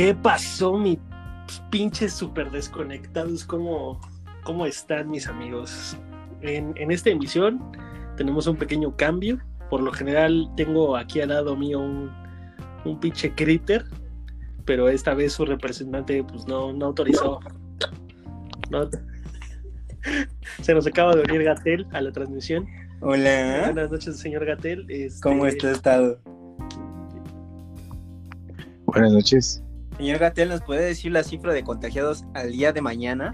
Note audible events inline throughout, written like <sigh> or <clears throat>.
¿Qué pasó, mi pinches super desconectados? ¿Cómo, cómo están, mis amigos? En, en esta emisión tenemos un pequeño cambio. Por lo general, tengo aquí al lado mío un, un pinche critter, pero esta vez su representante pues no, no autorizó. No. <laughs> Se nos acaba de unir Gatel a la transmisión. Hola, Buenas noches, señor Gatel. Este, ¿cómo está estado? Buenas noches. Señor Gatel, ¿nos puede decir la cifra de contagiados al día de mañana?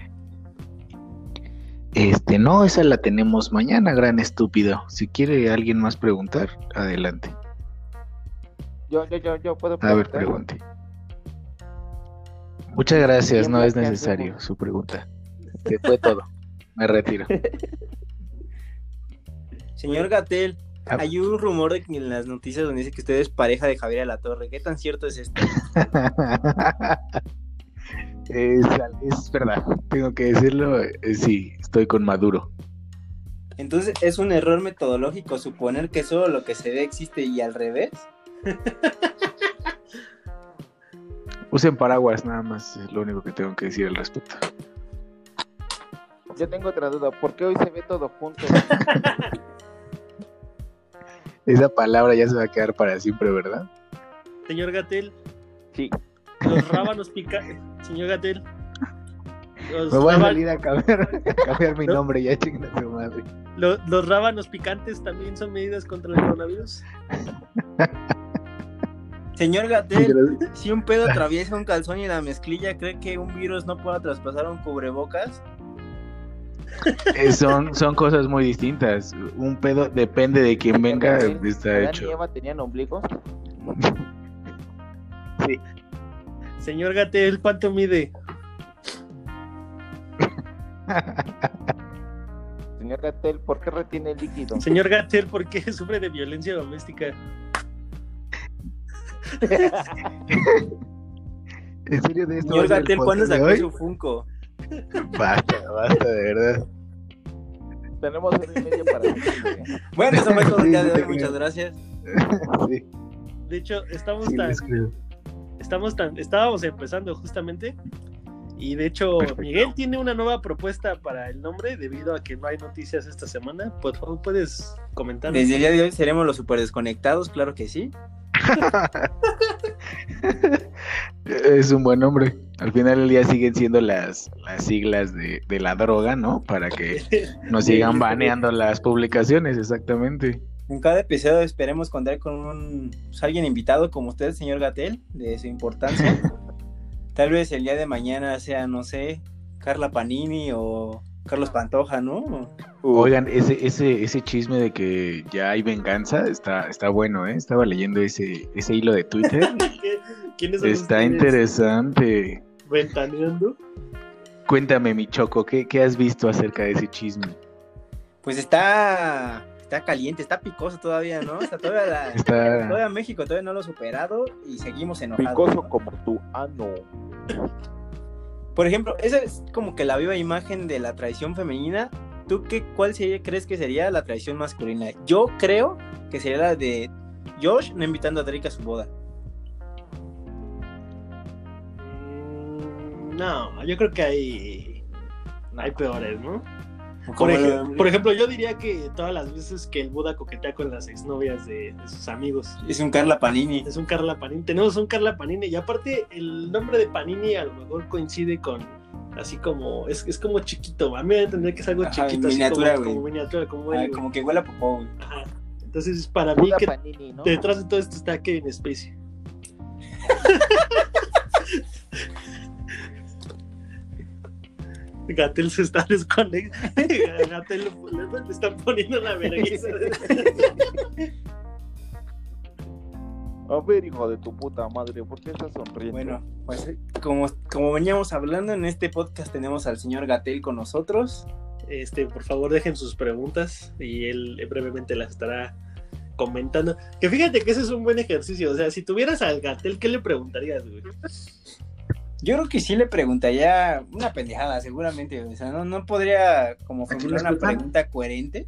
Este, no, esa la tenemos mañana, gran estúpido. Si quiere alguien más preguntar, adelante. Yo, yo, yo, yo puedo A ver, preguntar. pregunte. Muchas gracias, no es ¿qué necesario su pregunta. Se fue todo. Me retiro. <laughs> Señor Gatel. Hay un rumor de que en las noticias donde dice que usted es pareja de Javier La Torre. ¿Qué tan cierto es esto? <laughs> es, es verdad, tengo que decirlo. eh, sí, estoy con Maduro. Entonces, ¿es un error metodológico suponer que solo lo que se ve existe y al revés? <laughs> Usen paraguas nada más, es lo único que tengo que decir al respecto. Yo tengo otra duda. ¿Por qué hoy se ve todo junto? <laughs> Esa palabra ya se va a quedar para siempre, ¿verdad? Señor Gatel, sí. los rábanos picantes. Señor Gatel. Los, Me voy a salir a cambiar, a cambiar mi ¿No? nombre, ya chinga su madre. lo- los rábanos picantes también son medidas contra el coronavirus. Señor Gatel, si un pedo atraviesa un calzón y la mezclilla, ¿cree que un virus no pueda traspasar un cubrebocas? Eh, son, son cosas muy distintas. Un pedo depende de quién venga, está ¿Adán y hecho. Eva tenían ombligos? Señor Gatel, ¿cuánto mide? Señor Gatel, ¿por qué retiene el líquido? Señor Gatel, ¿por qué <laughs> sufre de violencia doméstica? <laughs> <laughs> ¿En serio de esto? Señor Gatel, ¿cuándo sacó su Funko? <laughs> Basta, basta, de verdad. Tenemos hora y media para. Bueno, eso fue todo el día de hoy, muchas gracias. Sí, De hecho, estamos sí, tan, estamos tan, estábamos empezando justamente. Y de hecho, Perfecto. Miguel tiene una nueva propuesta para el nombre debido a que no hay noticias esta semana. Por favor, puedes comentar. Desde el día de hoy seremos los super desconectados, claro que sí. <laughs> Es un buen nombre. Al final del día siguen siendo las, las siglas de, de la droga, ¿no? Para que nos sigan baneando las publicaciones, exactamente. En cada episodio esperemos contar con un pues, alguien invitado como usted, señor Gatel, de su importancia. <laughs> Tal vez el día de mañana sea, no sé, Carla Panini o Carlos Pantoja, ¿no? Oigan, ese, ese, ese chisme de que ya hay venganza está, está bueno, ¿eh? Estaba leyendo ese, ese hilo de Twitter. <laughs> ¿Quiénes son está ustedes? interesante. Ventaneando. Cuéntame, mi Choco, ¿qué, ¿qué has visto acerca de ese chisme? Pues está está caliente, está picoso todavía, ¿no? Está todavía, la- <laughs> Está... todavía México todavía no lo ha superado y seguimos enojados. Picoso ¿no? como tu ano. Por ejemplo, esa es como que la viva imagen de la traición femenina. ¿Tú qué, cuál sería, crees que sería la traición masculina? Yo creo que sería la de Josh no invitando a Drake a su boda. Mm, No, yo creo que hay, hay peores, ¿no? Por, ej- ejemplo, yo diría que todas las veces que el Buda coquetea con las exnovias de, de sus amigos. Es un Carla Panini. Es un Carla Panini. Tenemos un Carla Panini. Y aparte, el nombre de Panini a lo mejor coincide con. Así como. Es, es como chiquito. A mí me entender que es algo Ajá, chiquito. miniatura, así como, como miniatura. Como, Ah, el- como que huele a popó, güey. Ajá. Entonces, para mí, que Panini, ¿no? detrás de todo esto está Kevin Spacey. <laughs> Gatel se está desconectando. <laughs> Gatel le, están poniendo la vergüenza. <laughs> A ver, hijo de tu puta madre, ¿por qué estás sonriendo? Bueno, pues como, como veníamos hablando en este podcast tenemos al señor Gatel con nosotros. Este, por favor, dejen sus preguntas y él brevemente las estará comentando. Que fíjate que ese es un buen ejercicio. O sea, si tuvieras al Gatel, ¿qué le preguntarías, güey? Yo creo que sí le preguntaría una pendejada, seguramente. O sea, no, no podría como formular una pregunta coherente.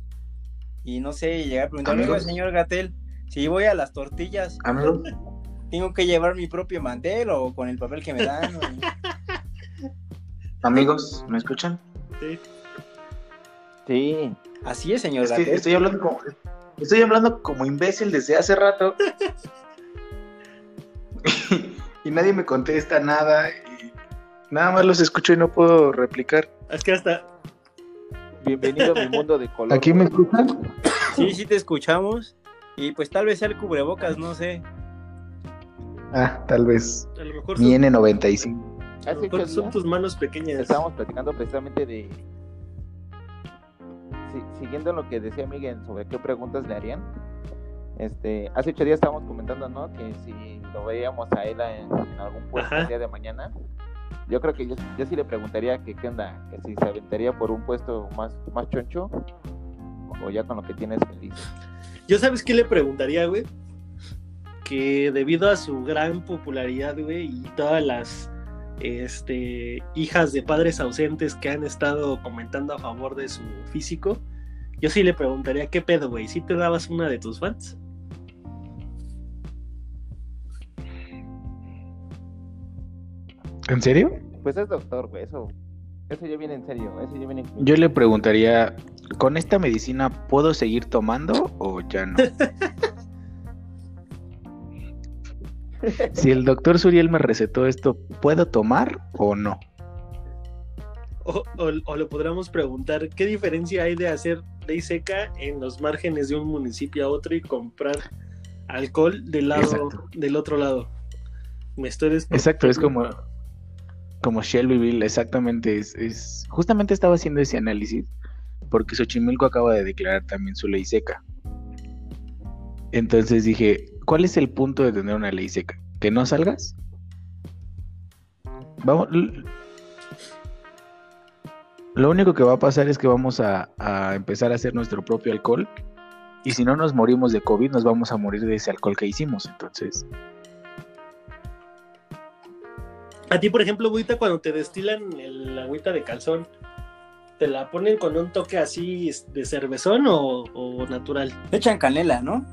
Y no sé, llegar a preguntarle, Amigos. "Oiga, señor Gatel, si voy a las tortillas, Amigo, <laughs> tengo que llevar mi propio mantel o con el papel que me dan. o- <laughs> Amigos, ¿me escuchan? Sí. Sí. Así es, señor Es que Gatel. estoy hablando como, estoy hablando como imbécil desde hace rato. <laughs> y nadie me contesta nada. Y nada más los escucho y no puedo replicar. Es que hasta. Bienvenido a mi mundo de color. ¿Aquí me escuchan? Sí, sí te escuchamos. Y pues tal vez sea el cubrebocas, no sé. Ah, tal vez. A lo mejor Mi son, N95. a lo Hace mejor ocho son días tus manos pequeñas. estábamos platicando precisamente de. Sí, siguiendo lo que decía Miguel sobre qué preguntas le harían. Este, hace ocho días estábamos comentando, ¿no? Que si lo veíamos a él en, en algún puesto Ajá. el día de mañana, yo creo que yo, yo sí le preguntaría que qué onda, que si se aventaría por un puesto más, más choncho o ya con lo que tienes feliz. Yo sabes qué le preguntaría, güey. Que debido a su gran popularidad, güey, y todas las este, hijas de padres ausentes que han estado comentando a favor de su físico, yo sí le preguntaría qué pedo, güey. ¿Sí te dabas una de tus fans? ¿En serio? Pues es doctor, güey, eso, eso ya viene en serio, eso ya viene Yo le preguntaría, ¿con esta medicina puedo seguir tomando o ya no? <laughs> si el doctor Suriel me recetó esto, ¿puedo tomar o no? O, o- o le podríamos preguntar qué diferencia hay de hacer ley seca en los márgenes de un municipio a otro y comprar alcohol del lado Exacto. del otro lado. Me estoy Exacto, es como, como Shelbyville, exactamente. Es, es- Justamente estaba haciendo ese análisis porque Xochimilco acaba de declarar también su ley seca. Entonces dije, ¿cuál es el punto de tener una ley seca? ¿Que no salgas? Vamos. Lo único que va a pasar es que vamos a, a empezar a hacer nuestro propio alcohol. Y si no nos morimos de COVID, nos vamos a morir de ese alcohol que hicimos. Entonces, A ti, por ejemplo, agüita, cuando te destilan el agüita de calzón, ¿te la ponen con un toque así de cervezón o, o natural? Le echan canela, ¿no?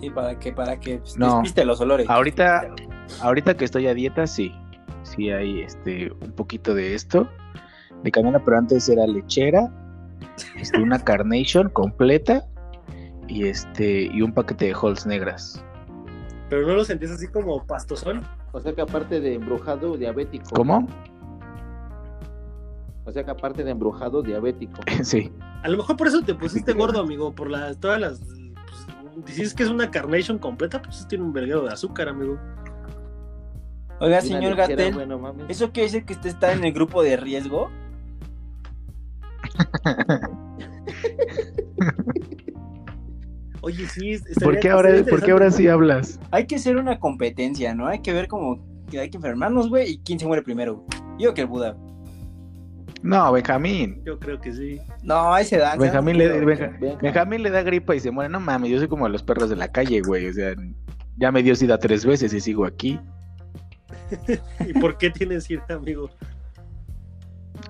Sí, para que, para que pues, No. despiste los olores. Ahorita, ahorita que estoy a dieta, sí. Sí hay este un poquito de esto. De canela, pero antes era lechera. Este, una <laughs> carnation completa. Y este. Y un paquete de holes negras. Pero no lo sentías así como pastosón. O sea que aparte de embrujado, diabético. ¿Cómo? O sea que aparte de embrujado, diabético. <laughs> sí. A lo mejor por eso te pusiste gordo, amigo, por las todas las pues, dices que es una carnation completa, pues tiene un verguero de azúcar, amigo. Oiga, señor Gatel. ¿eso quiere decir que usted está en el grupo de riesgo? <laughs> Oye, sí, ¿Por qué ahora, ¿por qué ahora sí hablas? Hay que hacer una competencia, ¿no? Hay que ver cómo que hay que enfermarnos, güey, y quién se muere primero. Yo que el Buda. No, Benjamín. Yo creo que sí. No, a ese dan. Benjamín le, Benja-. Benjamín le da gripa y se muere. No mames, yo soy como los perros de la calle, güey. O sea, ya me dio sida tres veces y sigo aquí. <laughs> ¿Y por qué tienes ir, amigo?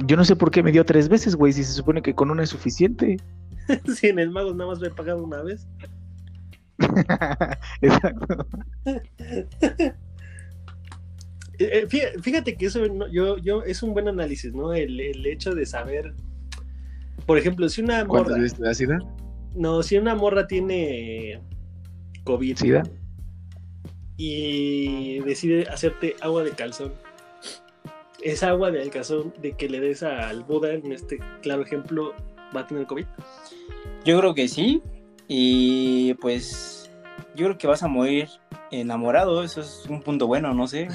Yo no sé por qué me dio tres veces, güey, si se supone que con una es suficiente. <laughs> si en el mago nada más me he pagado una vez. <laughs> Exacto. <laughs> Eh, eh, fí- Fíjate que eso no- yo, yo es un buen análisis, ¿no? El, el hecho de saber, por ejemplo, si una ¿Cuántas morra, da sida? no, si una morra tiene COVID ¿Sida? y decide hacerte agua de calzón, esa agua de calzón de que le des al Buda, en este claro ejemplo, va a tener COVID. Yo creo que sí. Y pues yo creo que vas a morir enamorado. Eso es un punto bueno, no sé.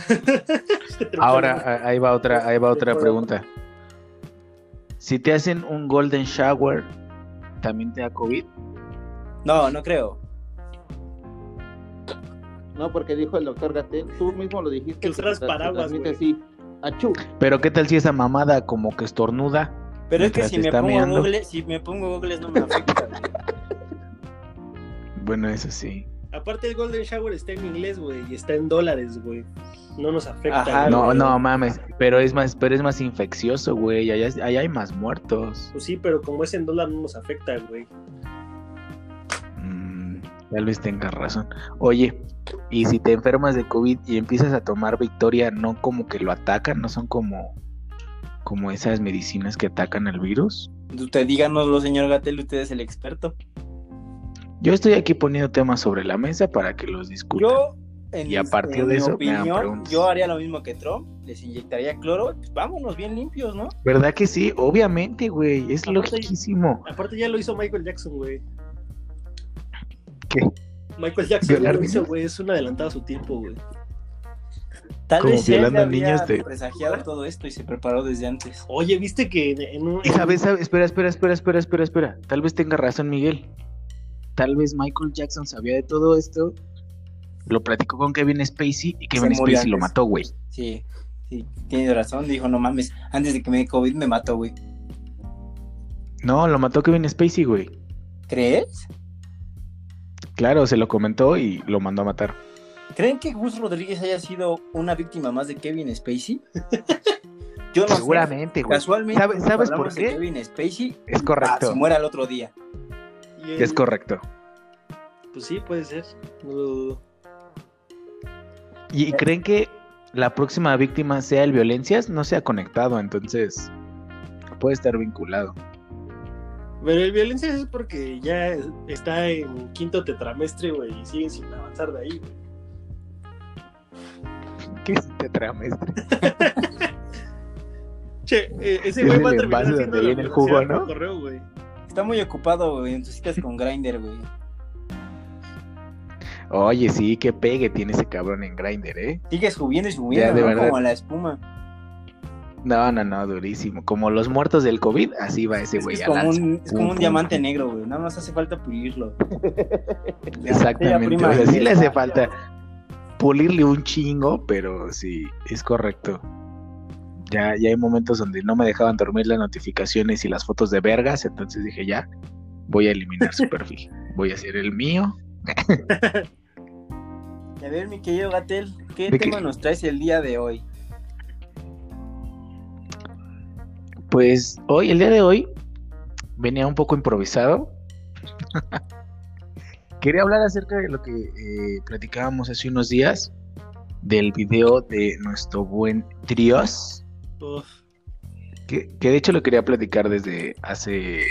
<laughs> Ahora, ahí va otra, ahí va otra pregunta. Si te hacen un golden shower, ¿también te da COVID? No, no creo. No, porque dijo el doctor Gatel, tú mismo lo dijiste. Que se paraguas. Achú. Pero ¿qué tal si esa mamada como que estornuda? Pero es que si me pongo meando. Google, si me pongo Google no me afecta. güey. Bueno, eso sí. Aparte el Golden Shower está en inglés, güey, y está en dólares, güey. No nos afecta. Ajá. No, güey. no mames, pero es más, pero es más infeccioso, güey. Allá, allá hay más muertos. Pues sí, pero como es en dólar no nos afecta, güey. Mm, Tal vez tengas razón. Oye, y si te enfermas de COVID y empiezas a tomar Victoria, no como que lo atacan, no son como, como esas medicinas que atacan al virus. Usted díganoslo, señor Gatel, usted es el experto. Yo estoy aquí poniendo temas sobre la mesa para que los discutan. Yo, en, Y a partir en de mi eso, opinión, preguntas. yo haría lo mismo que Trump, les inyectaría cloro, pues vámonos bien limpios, ¿no? ¿Verdad que sí? Obviamente, güey, es logiquísimo. Aparte ya lo hizo Michael Jackson, güey. ¿Qué? Michael Jackson ya ¿Violar lo hizo, güey. Es un adelantado a su tiempo, güey. Tal Como vez violando había niños de- presagiado todo esto y se preparó desde antes. Oye, ¿viste que en- un... Y sabes, sabes, espera, espera, espera, espera, espera, espera. Tal vez tenga razón Miguel. Tal vez Michael Jackson sabía de todo esto, lo platicó con Kevin Spacey y Kevin Spacey lo mató, güey. Sí, sí, tiene razón, dijo, no mames, antes de que me dé COVID me mató, güey. No, lo mató Kevin Spacey, güey. ¿Crees? Claro, se lo comentó y lo mandó a matar. ¿Creen que Gus Rodríguez haya sido una víctima más de Kevin Spacey? <laughs> Yo no sé. Seguramente, güey. Casualmente, ¿Sabe- cuando sabes por qué? Kevin Spacey, Es ah, correcto. se muere al otro día. y él- Es correcto. Pues sí, puede ser. No lo dudo. ¿Y creen que la próxima víctima sea el violencias? No se ha conectado, entonces puede estar vinculado. Pero el violencia es porque ya está en quinto tetramestre, güey, y sigue sin avanzar de ahí, güey. <laughs> ¿Qué es tetramestre? <laughs> Che, eh, ese Es güey el va a terminar haciendo donde viene el jugo, ¿no? por correo, güey. Está muy ocupado, güey, en sus citas con Grindr, güey. Oye, sí, qué pegue tiene ese cabrón en Grindr, ¿eh? Sigue subiendo y subiendo, Ya, de ¿no? verdad. como la espuma. No, no, no, durísimo. Como los muertos del COVID, así va ese Es, que güey es como un, es como Pum, un pum, diamante pum. negro, güey. Nada más hace falta pulirlo. <laughs> Exactamente. O sea, sí le hace falta pulirle un chingo, pero sí, es correcto. Ya, ya hay momentos donde no me dejaban dormir las notificaciones y las fotos de vergas, entonces dije ya, voy a eliminar su <laughs> perfil. Voy a hacer el mío. A ver, mi querido Gatel, ¿qué ¿De qué? tema nos traes el día de hoy? Pues hoy, el día de hoy, venía un poco improvisado. Quería hablar acerca de lo que eh, platicábamos hace unos días, del video de nuestro buen Trios, que, que de hecho lo quería platicar desde hace,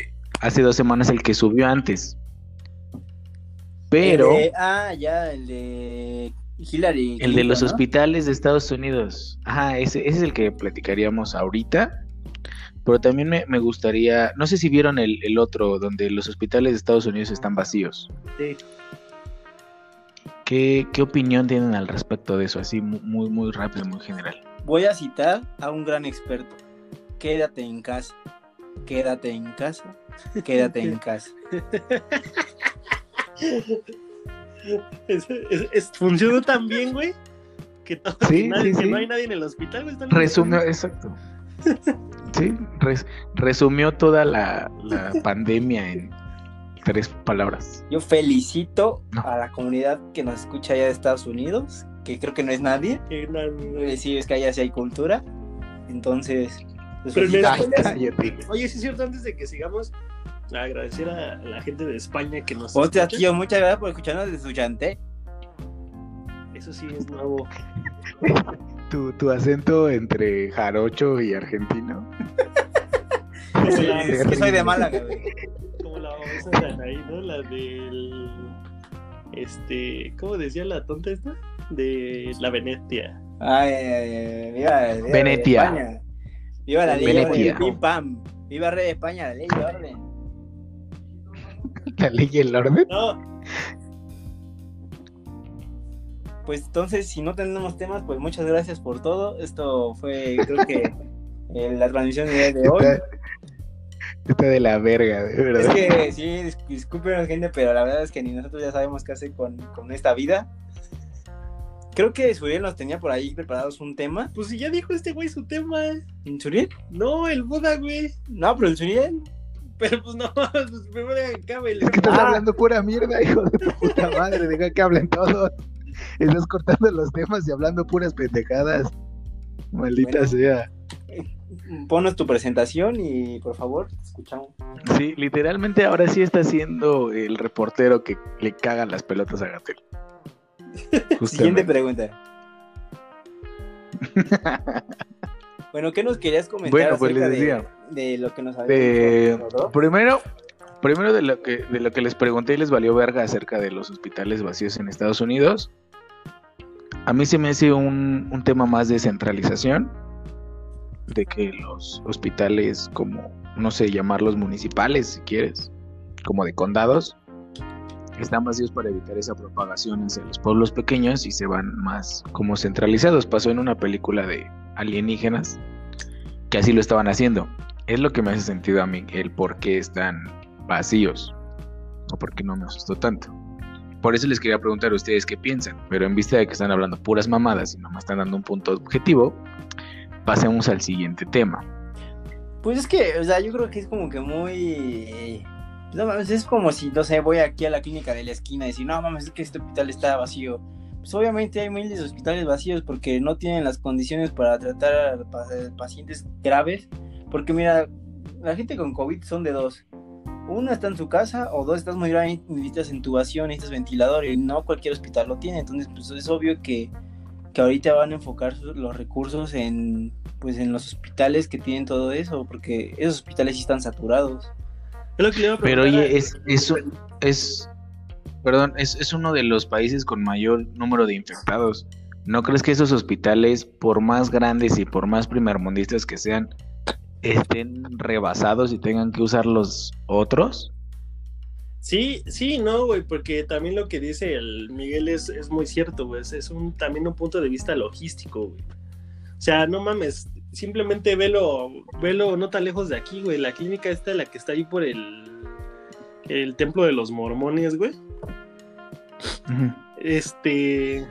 hace dos semanas, el que subió antes. Pero El de- ah, ya, el de Hillary. el de los hospitales de Estados Unidos, ajá, ese, ese es el que platicaríamos ahorita. Pero también me, me gustaría, no sé si vieron el, el otro, donde los hospitales de Estados Unidos están vacíos. sí. ¿Qué, qué opinión tienen al respecto de eso? Así mu- muy, muy rápido, muy general. Voy a citar a un gran experto. Quédate en casa. Quédate en casa. Quédate en casa. <laughs> Es- es- es- funcionó tan bien, güey, que, todo- Sí, que nadie- sí, que sí. no hay nadie en el hospital, güey. exacto. Sí, res- resumió toda la, la <laughs> pandemia en tres palabras. Yo felicito No. a la comunidad que nos escucha allá de Estados Unidos, que creo que no es nadie. no- Eh, Sí, es que allá sí hay cultura. Entonces, pues, felicito. cállate. Oye, sí es cierto, antes de que sigamos, agradecer a la gente de España que nos Hostia, escucha. tío, muchas gracias por escucharnos desde su chanté. Eso sí es nuevo. <laughs> Tu, tu acento entre jarocho y argentino. Como <laughs> Sí, la, es que soy de Málaga, <laughs> güey. como la babosa de Anaí, ¿no? La del... Este... ¿Cómo decía la tonta esta? De la Venecia. Ay, ay, ay, viva, viva Venetia. España. Viva la ley Venetia. orden. Pim pam. Viva Rey de España, la ley y orden. <laughs> La ley y el orden. No, Pues entonces, si no tenemos temas, pues muchas gracias por todo. Esto fue, creo que, <laughs> eh, la transmisión de hoy. Está, está de la verga, de verdad. Es que sí, dis- discúlpenos gente, pero la verdad es que ni nosotros ya sabemos qué hacer con, con esta vida. Creo que Suriel nos tenía por ahí preparados un tema. pues si ya dijo este güey su tema. ¿Suriel? No, el Buda, güey. No, pero el Suriel. Pero pues no, <laughs> pues primero acabe el... Es que estás Ah. hablando pura mierda, hijo de tu puta madre. Deja que hablen todos. <laughs> Estás cortando los temas y hablando puras pendejadas. Maldita Bueno. sea. ponos tu presentación y por favor, te escuchamos. Sí, literalmente ahora sí está siendo el reportero que le cagan las pelotas a Gatel. <laughs> Siguiente pregunta. <laughs> bueno, ¿qué nos querías comentar Bueno, pues les de- decía. de, lo que nos había dicho Rodolfo? primero, primero de lo que de lo que les pregunté y les valió verga acerca de los hospitales vacíos en Estados Unidos. A mí se me hace un, un tema más de centralización, de que los hospitales como, no sé, llamarlos municipales si quieres, como de condados, están vacíos para evitar esa propagación hacia los pueblos pequeños y se van más como centralizados. Pasó en una película de alienígenas que así lo estaban haciendo. Es lo que me hace sentido a mí, el por qué están vacíos o por qué no me asustó tanto. Por eso les quería preguntar a ustedes qué piensan, pero en vista de que están hablando puras mamadas y no me están dando un punto objetivo, pasemos al siguiente tema. Pues es que, o sea, yo creo que es como que muy... No mames, es como si, no sé, voy aquí a la clínica de la esquina y decir, no mames, es que este hospital está vacío. Pues obviamente hay miles de hospitales vacíos porque no tienen las condiciones para tratar a pa- pacientes graves. Porque mira, la gente con COVID son de dos. Uno está en su casa o dos estás muy grave y necesitas intubación, necesitas ventilador y no cualquier hospital lo tiene. Entonces, pues es obvio que, que ahorita van a enfocar los recursos en, pues, en los hospitales que tienen todo eso, porque esos hospitales sí están saturados. Lo que le Pero oye, es, es, es, perdón, es, es uno de los países con mayor número de infectados. ¿No crees que esos hospitales, por más grandes y por más primermundistas que sean, estén rebasados y tengan que usar los otros? Sí, sí, no, güey, porque también lo que dice el Miguel es, es muy cierto, güey. Es, un, también un punto de vista logístico, güey. O sea, no mames, simplemente velo, velo no tan lejos de aquí, güey. La clínica esta, la que está ahí por el, el templo de los mormones, güey. Este,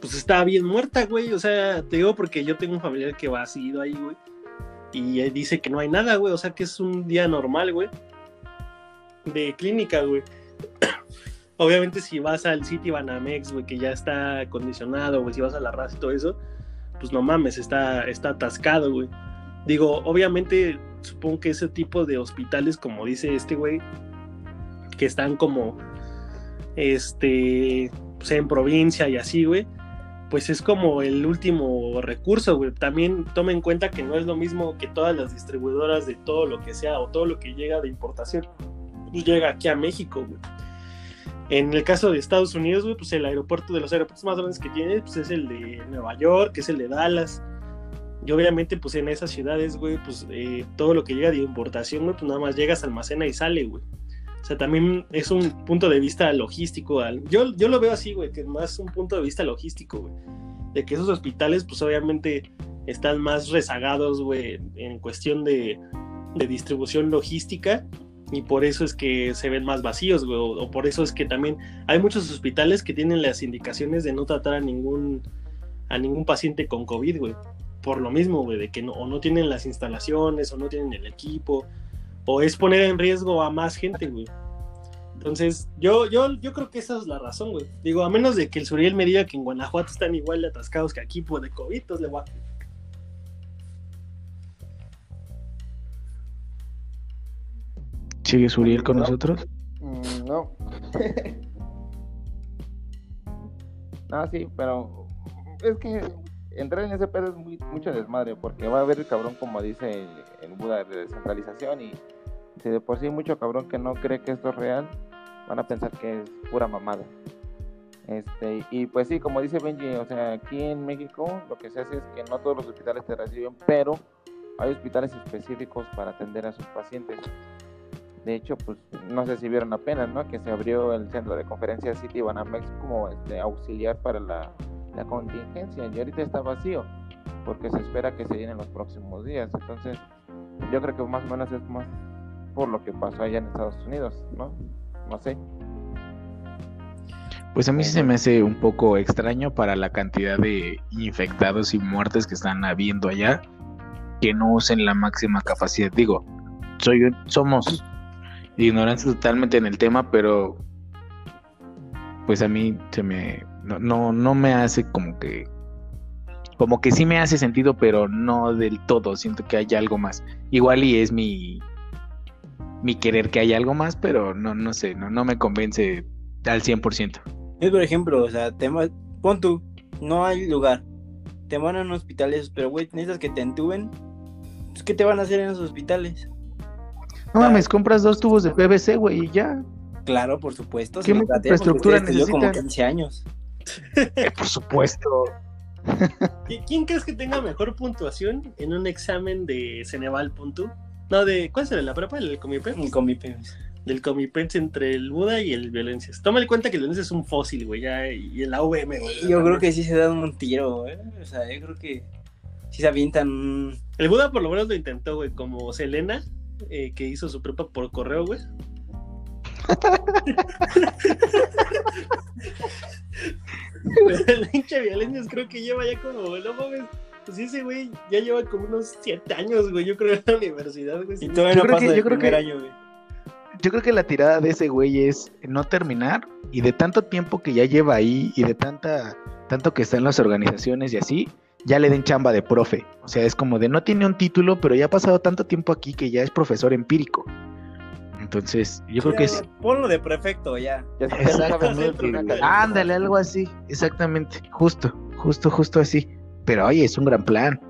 pues está bien muerta, güey. O sea, te digo porque yo tengo un familiar que va seguido ahí, güey. Y dice que no hay nada, güey. O sea, que es un día normal, güey. De clínica, güey. <clears throat> Obviamente, si vas al City Banamex, güey, que ya está acondicionado, güey, si vas a la raza y todo eso, pues no mames, está, está atascado, güey. Digo, obviamente, supongo que ese tipo de hospitales, como dice este güey, que están como, este, pues en provincia y así, güey, pues es como el último recurso, güey. También toma en cuenta que no es lo mismo que todas las distribuidoras de todo lo que sea o todo lo que llega de importación pues llega aquí a México, güey. En el caso de Estados Unidos, güey, pues el aeropuerto de los aeropuertos más grandes que tiene, pues es el de Nueva York, que es el de Dallas. Y obviamente, pues en esas ciudades, güey, pues eh, todo lo que llega de importación, güey, pues nada más llegas, almacena y sale, güey. O sea, también es un punto de vista logístico. Yo, yo lo veo así, güey, que más un punto de vista logístico, güey. De que esos hospitales, pues obviamente están más rezagados, güey, en cuestión de, de distribución logística. Y por eso es que se ven más vacíos, güey. O, o por eso es que también hay muchos hospitales que tienen las indicaciones de no tratar a ningún, a ningún paciente con COVID, güey. Por lo mismo, güey, de que no, o no tienen las instalaciones, o no tienen el equipo, o es poner en riesgo a más gente, güey. Entonces, yo, yo, yo creo que esa es la razón, güey. Digo, a menos de que el Suriel me diga que en Guanajuato están igual de atascados que aquí por de COVID, entonces le voy a... ¿Sigue Suriel con No. nosotros? Mm, no. no, <laughs> sí, pero es que entrar en ese pedo es muy, mucho desmadre, porque va a haber cabrón, como dice el, el Buda, de descentralización, y si de por sí mucho cabrón que no cree que esto es real, van a pensar que es pura mamada. Este, y pues sí, como dice Benji, o sea, aquí en México lo que se hace es que no todos los hospitales te reciben, pero hay hospitales específicos para atender a sus pacientes. De hecho, pues no sé si vieron apenas, ¿no? Que se abrió el centro de conferencias City Banamex como este, auxiliar para la, la contingencia y ahorita está vacío porque se espera que se llene en los próximos días. Entonces, yo creo que más o menos es más por lo que pasó allá en Estados Unidos, ¿no? No sé. Pues a mí sí se me hace un poco extraño para la cantidad de infectados y muertes que están habiendo allá que no usen la máxima capacidad. Digo, soy somos ignorantes totalmente en el tema, pero pues a mí se me no, no, no me hace como que como que sí me hace sentido, pero no del todo. Siento que hay algo más. Igual y es mi mi querer que haya algo más, pero no, no sé, no, no me convence al 100%. Es por ejemplo, o sea, te ma- pon tú, no hay lugar. Te van a un hospital esos, pero güey, necesitas que te entuben. Pues, ¿Qué te van a hacer en esos hospitales? No mames, compras dos tubos de PVC, güey, y ya. Claro, por supuesto. ¿Qué infraestructura estudió como necesitan? 15 años. Eh, por supuesto. <laughs> ¿Qui- ¿Quién crees que tenga mejor puntuación en un examen de Ceneval punto? No, de ¿cuál es el de la prepa? ¿El? Con mi penis. Del Comipex entre el Buda y el Violencias. Toma en cuenta que el Violencias es un fósil, güey, ya, y el AVM, güey. Yo creo que sí se dan un tiro, ¿eh? O sea, yo creo que sí se avientan. El Buda por lo menos lo intentó, güey, como Selena, eh, que hizo su prepa por correo, güey. Pero <laughs> <laughs> el hinche Violencias creo que lleva ya como, no mames, pues ese güey ya lleva como unos 7 años, güey, yo creo en la universidad, güey. Y todavía Yo no creo pasa que- yo creo primer que- año, güey. Yo creo que la tirada de ese güey es no terminar y de tanto tiempo que ya lleva ahí y de tanta tanto que está en las organizaciones y así, ya le den chamba de profe. O sea, es como de no tiene un título, pero ya ha pasado tanto tiempo aquí que ya es profesor empírico. Entonces, yo creo que es Ponlo de prefecto ya. Exactamente. Ándale, algo así, exactamente, justo, justo, justo así. Pero oye, es un gran plan.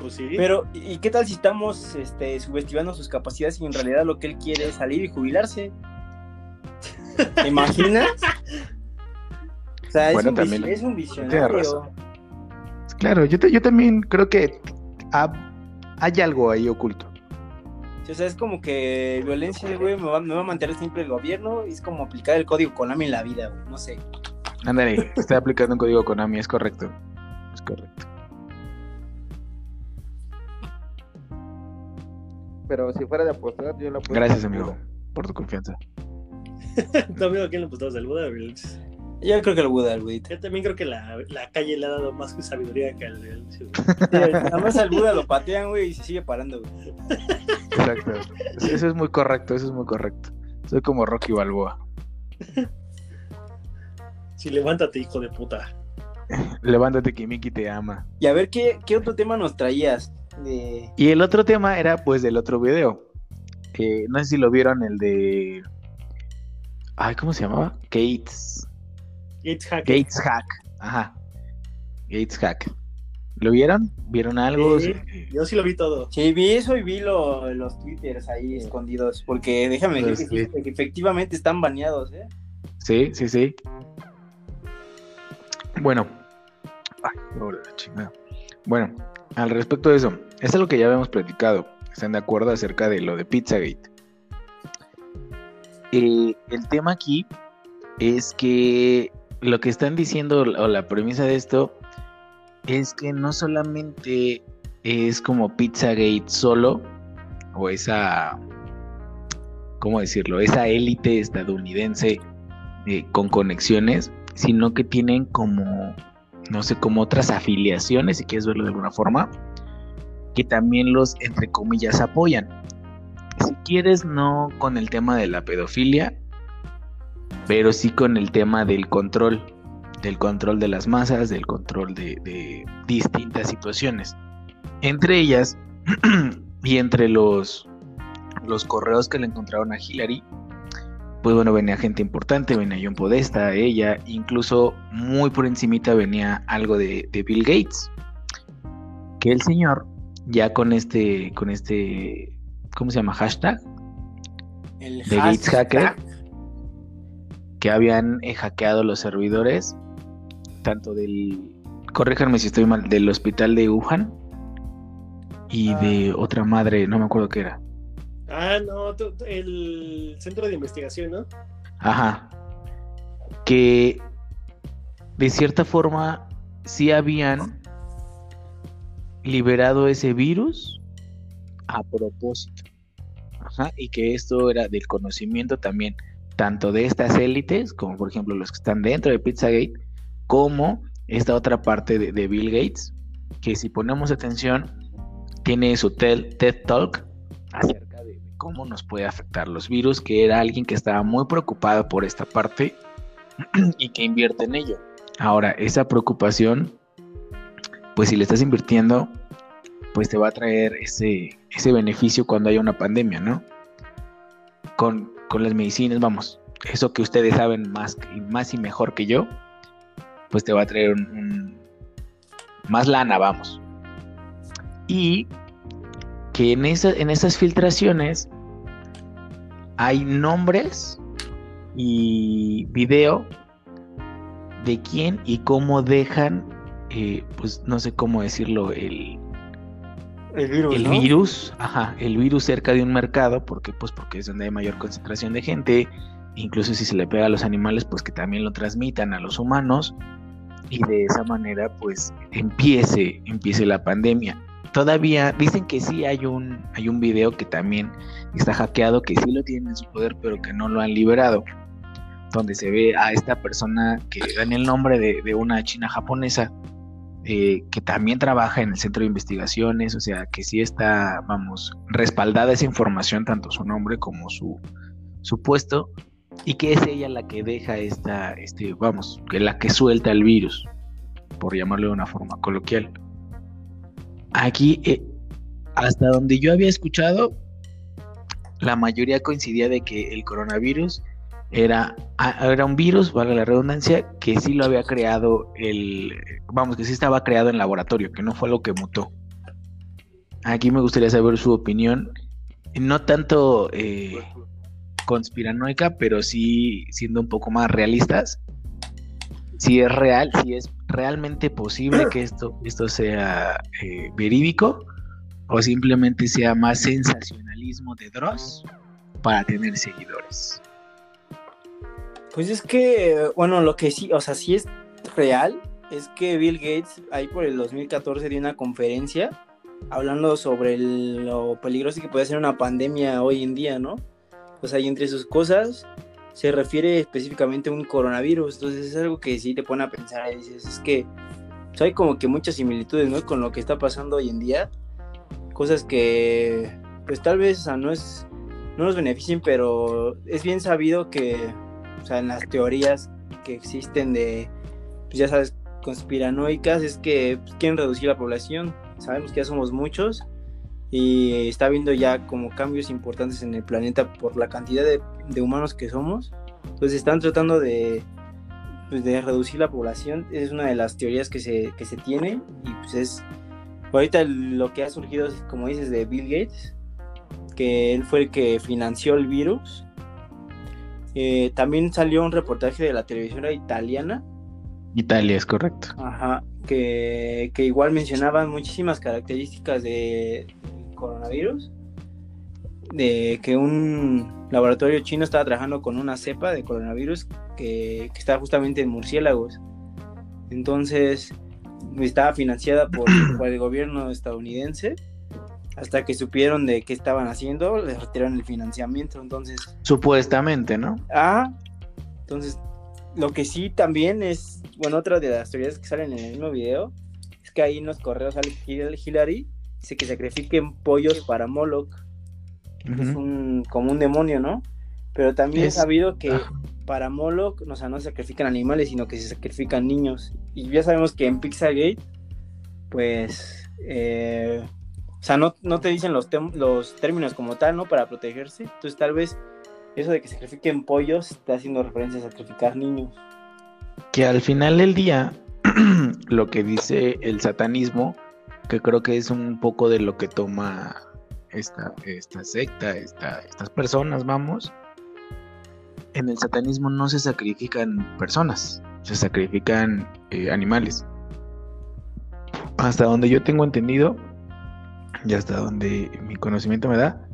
Pues sí. Pero, ¿y qué tal si estamos este, subestimando sus capacidades y en realidad lo que él quiere es salir y jubilarse? ¿Te imaginas? O sea, es, Bueno, un, también es un visionario. razón. Claro, yo, te- yo también creo que ha- hay algo ahí oculto. O sea, es como que violencia, güey, me va, me va a mantener siempre el gobierno. y Es como aplicar el código Konami en la vida, güey. No sé. Ándale, está aplicando un código Konami, es correcto. Es correcto. Pero si fuera de apostar, yo la apuesto. Gracias, amigo, por tu confianza. <laughs> ¿Tu amigo a quién le apostamos? ¿Al Buda? Yo creo que el Buda, güey. Yo también creo que la, la calle le ha dado más sabiduría que al Violencias. <laughs> Sí, Además al Buda lo patean, güey, y se sigue parando, güey. Exacto. Eso eso es muy correcto, eso es muy correcto. Soy como Rocky Balboa. <laughs> Sí, levántate, hijo de puta. Levántate que Miki te ama. Y a ver, ¿qué, qué otro tema nos traías? De... Y el otro tema era pues del otro video. Que no sé si lo vieron, el de... Ay, ¿cómo se llamaba? Gates. It's hack. Gates Hack. Ajá. Gates Hack. ¿Lo vieron? ¿Vieron algo? Sí, yo sí lo vi todo. Sí, vi eso y vi lo- los twitters ahí escondidos. Porque déjame decir que, sí, que efectivamente están baneados, ¿eh? Sí, sí, sí. Bueno. Pobre la chingada. Bueno, al respecto de eso, es algo que ya habíamos platicado. ¿Están de acuerdo acerca de lo de Pizzagate? Eh, el tema aquí es que lo que están diciendo o la premisa de esto es que no solamente es como Pizzagate solo o esa, ¿cómo decirlo? Esa élite estadounidense eh, con conexiones, sino que tienen como, no sé, como otras afiliaciones, si quieres verlo de alguna forma, que también los, entre comillas, apoyan. Si quieres, no con el tema de la pedofilia, pero sí con el tema del control, del control de las masas, del control de, de distintas situaciones. Entre ellas, <clears throat> y entre los, los correos que le encontraron a Hillary, pues bueno, venía gente importante, venía John Podesta, ella, incluso muy por encimita venía algo de, de Bill Gates. Que el señor, ya con este, con este, ¿cómo se llama? Hashtag, El de Gates hashtag. Hacker, que habían eh, hackeado los servidores, tanto del, corríjanme si estoy mal, del hospital de Wuhan y de otra madre, no me acuerdo qué era. Ah, no, el centro de investigación, ¿no? Ajá. Que de cierta forma sí habían liberado ese virus a propósito. Ajá. Y que esto era del conocimiento también, tanto de estas élites, como por ejemplo los que están dentro de Pizzagate, como esta otra parte de, Bill Gates, que si ponemos atención, tiene su TED, Talk acerca cómo nos puede afectar los virus, que era alguien que estaba muy preocupado por esta parte <clears throat> y que invierte en ello. Ahora, esa preocupación pues si le estás invirtiendo, pues te va a traer ese, ese beneficio cuando haya una pandemia, ¿no? Con, con las medicinas, vamos, eso que ustedes saben más, más y mejor que yo, pues te va a traer un, más lana, vamos. Y que en, esa, en esas filtraciones hay nombres y video de quién y cómo dejan, eh, pues no sé cómo decirlo, el, el virus. El virus, ajá, el virus cerca de un mercado, porque pues porque es donde hay mayor concentración de gente, incluso si se le pega a los animales, pues que también lo transmitan a los humanos y de esa manera pues empiece, empiece la pandemia. Todavía dicen que sí hay un, hay un video que también está hackeado, que sí lo tienen en su poder, pero que no lo han liberado. Donde se ve a esta persona que da el nombre de, una china japonesa, eh, que también trabaja en el centro de investigaciones, o sea, que sí está, vamos, respaldada esa información, tanto su nombre como su, su puesto, y que es ella la que deja esta, este, vamos, que la que suelta el virus, por llamarlo de una forma coloquial. Aquí, eh, hasta donde yo había escuchado, la mayoría coincidía de que el coronavirus era, era un virus, vale la redundancia, que sí lo había creado el, vamos, que sí estaba creado en laboratorio, que no fue lo que mutó. Aquí me gustaría saber su opinión, no tanto eh, conspiranoica, pero sí siendo un poco más realistas. Si es real, si es realmente posible que esto, esto sea eh, verídico o simplemente sea más sensacionalismo de Dross para tener seguidores. Pues es que, bueno, lo que sí, o sea, sí es real, es que Bill Gates ahí por el 2014 dio una conferencia hablando sobre lo peligroso que puede ser una pandemia hoy en día, ¿no? O sea, entre sus cosas se refiere específicamente a un coronavirus. Entonces es algo que sí te pone a pensar y dices, es que hay como que muchas similitudes, ¿no? Con lo que está pasando hoy en día. Cosas que, pues tal vez, no es, no nos beneficien, pero es bien sabido que, o sea, en las teorías que existen de, pues ya sabes, conspiranoicas, es que pues, quieren reducir la población. Sabemos que ya somos muchos y está habiendo ya como cambios importantes en el planeta por la cantidad de, humanos que somos. Entonces están tratando de, pues, de reducir la población. Es una de las teorías que se, que se tiene y pues es ahorita lo que ha surgido, como dices, de Bill Gates, que él fue el que financió el virus. Eh, también salió un reportaje de la televisión italiana. Italia, es correcto. Ajá, que, que igual mencionaban muchísimas características de, coronavirus, de que un laboratorio chino estaba trabajando con una cepa de coronavirus que, que está justamente en murciélagos. Entonces, estaba financiada <clears throat> por, el gobierno estadounidense. Hasta que supieron de qué estaban haciendo, les retiraron el financiamiento. Entonces. Supuestamente, ¿no? Ah. Entonces, lo que sí también es. Bueno, otra de las teorías que salen en el mismo video. Es que ahí en los correos sale Hillary dice que sacrifiquen pollos para Moloch. Es un, como un demonio, ¿no? Pero también he sabido que para Moloch no, no se sacrifican animales, sino que se sacrifican niños. Y ya sabemos que en Pixargate, pues, eh, o sea, no, te dicen los, los términos como tal, ¿no? Para protegerse. Entonces, tal vez eso de que sacrifiquen pollos está haciendo referencia a sacrificar niños. Que al final del día, <clears throat> lo que dice el satanismo que creo que es un poco de lo que toma esta, esta secta, estas personas, vamos. En el satanismo no se sacrifican personas, se sacrifican eh, animales. Hasta donde yo tengo entendido, y hasta donde mi conocimiento me da,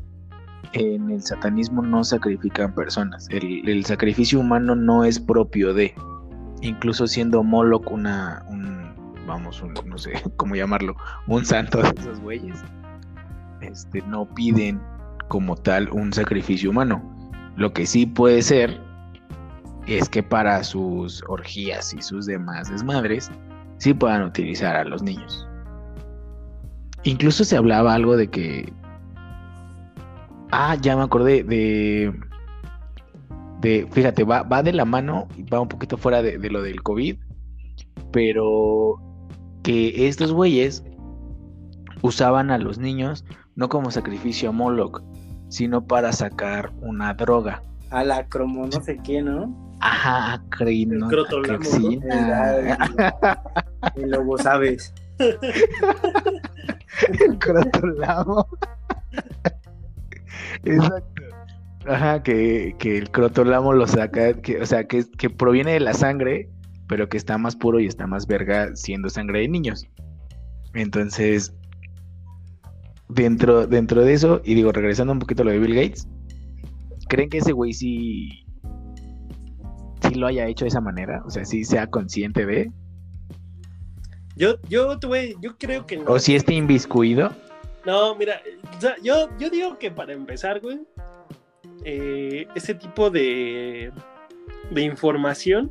en el satanismo no sacrifican personas. El, el sacrificio humano no es propio de, incluso siendo Moloch una, vamos, no sé <laughs> cómo llamarlo, un santo de esos güeyes, este, no piden como tal un sacrificio humano. Lo que sí puede ser es que para sus orgías y sus demás desmadres, sí puedan utilizar a los niños. Incluso se hablaba algo de que. Ah, ya me acordé de. de fíjate, va, va de la mano, va un poquito fuera de lo del COVID, pero que estos güeyes usaban a los niños no como sacrificio a Moloch, sino para sacar una droga. A la cromo no sé qué, ¿no? Ajá, crino, El crotolamo, <laughs> El lobo, ¿sabes? El crotolamo. Exacto. Ajá, que, que el crotolamo lo saca, que, o sea, que, que proviene de la sangre, pero que está más puro y está más verga siendo sangre de niños. Entonces, dentro, dentro de eso, y digo, regresando un poquito a lo de Bill Gates, ¿creen que ese güey sí, sí lo haya hecho de esa manera? O sea, sí sea consciente de, Yo, yo, tuve, yo creo que no. o si esté inviscuido. No, mira, o sea, yo, yo digo que para empezar, güey, eh, ese tipo de, de información,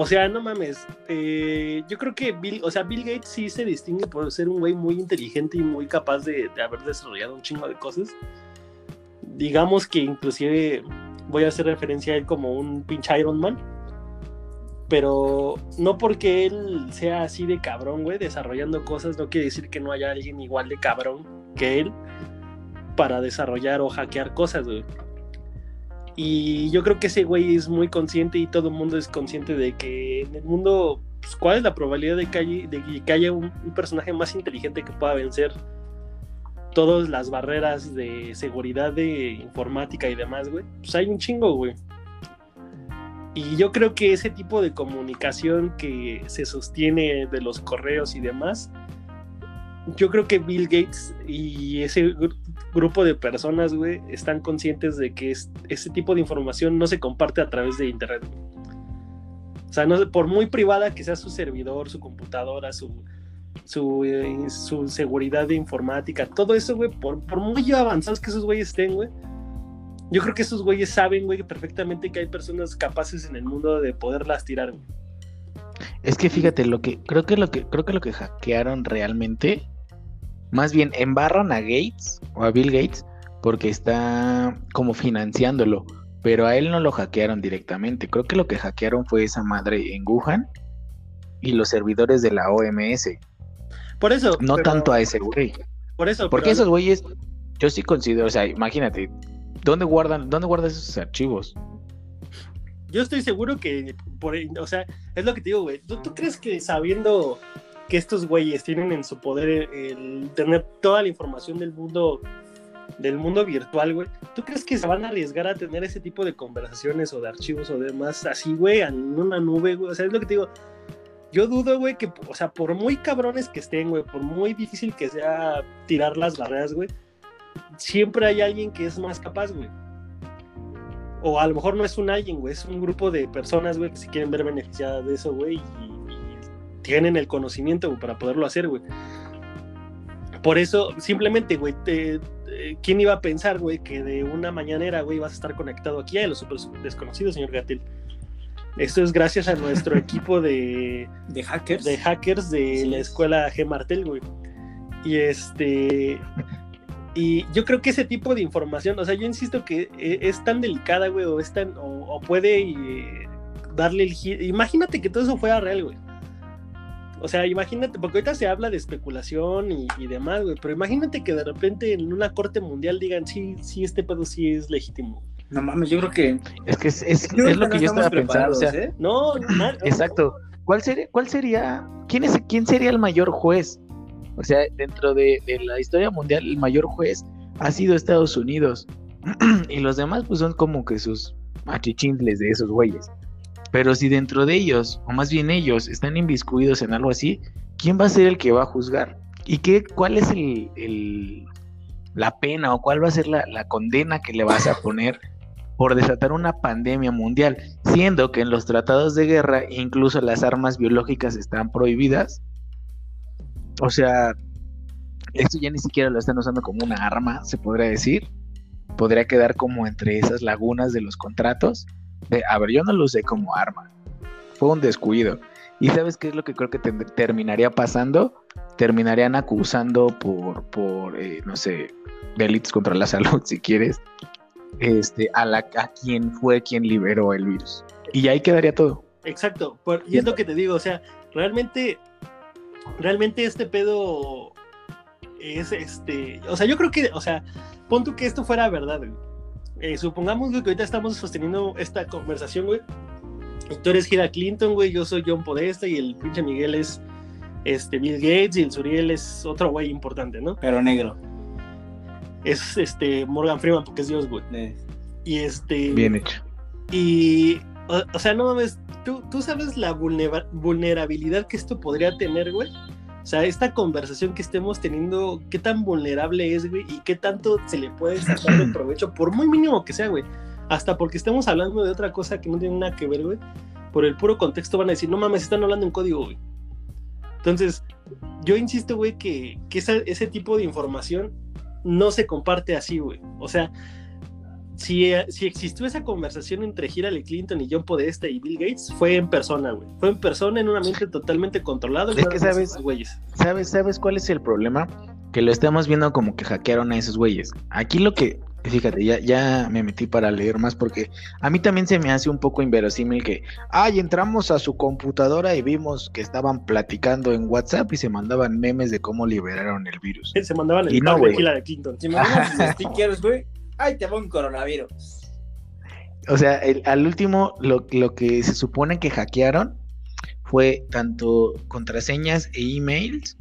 o sea, no mames, eh, yo creo que Bill, o sea, Bill Gates sí se distingue por ser un güey muy inteligente y muy capaz de, de haber desarrollado un chingo de cosas. Digamos que inclusive voy a hacer referencia a él como un pinche Iron Man. Pero no porque él sea así de cabrón, güey, desarrollando cosas, no quiere decir que no haya alguien igual de cabrón que él para desarrollar o hackear cosas, güey. Y yo creo que ese güey es muy consciente y todo el mundo es consciente de que en el mundo, pues, ¿cuál es la probabilidad de que haya, de que haya un, un personaje más inteligente que pueda vencer todas las barreras de seguridad de informática y demás, güey? Pues hay un chingo, güey. Y yo creo que ese tipo de comunicación que se sostiene de los correos y demás, yo creo que Bill Gates y ese grupo de personas, güey, están conscientes de que es- ese tipo de información no se comparte a través de Internet. O sea, no, por muy privada que sea su servidor, su computadora, su, su, eh, su seguridad de informática, todo eso, güey, por, por muy avanzados que esos güeyes estén, güey, yo creo que esos güeyes saben, güey, perfectamente que hay personas capaces en el mundo de poderlas tirar, güey. Es que fíjate, lo que creo que lo que creo que lo que hackearon realmente, más bien embarran a Gates o a Bill Gates porque está como financiándolo, pero a él no lo hackearon directamente. Creo que lo que hackearon fue esa madre en Wuhan y los servidores de la OMS, Por eso. no pero- tanto a ese güey. Por eso. Porque pero- esos güeyes, yo sí considero, o sea, imagínate, ¿dónde guardan, dónde guardan esos archivos? Yo estoy seguro que, por, o sea, es lo que te digo, güey. ¿Tú, tú crees que sabiendo que estos güeyes tienen en su poder el tener toda la información del mundo, del mundo virtual, güey? ¿Tú crees que se van a arriesgar a tener ese tipo de conversaciones o de archivos o demás así, güey, en una nube, güey? O sea, es lo que te digo. Yo dudo, güey, que, o sea, por muy cabrones que estén, güey, por muy difícil que sea tirar las barreras, güey, siempre hay alguien que es más capaz, güey. O a lo mejor no es un alguien, güey, es un grupo de personas, güey, que se quieren ver beneficiadas de eso, güey, y, tienen el conocimiento güey, para poderlo hacer, güey. Por eso, simplemente, güey, te- te- ¿quién iba a pensar, güey, que de una mañanera, güey, vas a estar conectado aquí a los super desconocidos, señor Gatel? Esto es gracias a nuestro <laughs> equipo de, ¿De hackers? de hackers de Así la es. escuela G. Martel, güey. Y este. Y yo creo que ese tipo de información, o sea, yo insisto que eh, es tan delicada, güey, o es tan. O, o puede eh, darle el giro. Imagínate que todo eso fuera real, güey. O sea, imagínate, porque ahorita se habla de especulación y, y demás, güey, pero imagínate que de repente en una corte mundial digan, sí, sí, este pedo sí es legítimo. No mames, yo creo que. Es que es, lo que no yo estaba pensando. o sea, ¿eh? No, no, no, Exacto. ¿Cuál sería, cuál sería, quién es, quién sería el mayor juez? O sea, dentro de, de la historia mundial, el mayor juez ha sido Estados Unidos. <clears throat> y los demás, pues son como que sus machichincles de esos güeyes. Pero si dentro de ellos, o más bien ellos, están inviscuidos en algo así, ¿quién va a ser el que va a juzgar? ¿Y qué, cuál es el, el- la pena o cuál va a ser la, la condena que le vas a poner por desatar una pandemia mundial? siendo que en los tratados de guerra incluso las armas biológicas están prohibidas. O sea, esto ya ni siquiera lo están usando como una arma, se podría decir. Podría quedar como entre esas lagunas de los contratos. De, a ver, yo no lo usé como arma. Fue un descuido. ¿Y sabes qué es lo que creo que terminaría pasando? Terminarían acusando por, por eh, no sé, delitos contra la <laughs> salud, si quieres, este, a, la, a quien fue quien liberó el virus. Y ahí quedaría todo. Exacto, por- y es lo que te digo, o sea, realmente realmente este pedo es este. O sea, yo creo que, o sea, pon tú que esto fuera verdad, güey. Eh, supongamos güey, que ahorita estamos sosteniendo esta conversación, güey. Tú eres Hillary Clinton, güey. Yo soy John Podesta y el pinche Miguel es este, Bill Gates y el Suriel es otro güey importante, ¿no? Pero negro. Es este Morgan Freeman porque es Dios, güey. Eh, Y este. Bien hecho. Y, o, o sea, no mames, ¿tú, tú sabes la vulnera- vulnerabilidad que esto podría tener, güey. O sea, esta conversación que estemos teniendo, qué tan vulnerable es, güey, y qué tanto se le puede sacar de <laughs> provecho, por muy mínimo que sea, güey. Hasta porque estemos hablando de otra cosa que no tiene nada que ver, güey. Por el puro contexto van a decir, no mames, están hablando en código, güey. Entonces, yo insisto, güey, que, que esa- ese tipo de información no se comparte así, güey. O sea, si, eh, si existió esa conversación entre Hillary Clinton y John Podesta y Bill Gates, fue en persona, güey. Fue en persona, en un ambiente totalmente controlado. Es que, ¿sabes? güeyes. ¿Sabes, ¿Sabes cuál es el problema? Que lo estamos viendo como que hackearon a esos güeyes. Aquí lo que, fíjate, ya, ya me metí para leer más porque a mí también se me hace un poco inverosímil que, ay, entramos a su computadora y vimos que estaban platicando en WhatsApp y se mandaban memes de cómo liberaron el virus. Se mandaban el Y no, de. Hillary Clinton. Si me mandas sus <laughs> stickers, güey, ahí te va un coronavirus. O sea, al último, lo, lo que se supone que hackearon fue tanto contraseñas e emails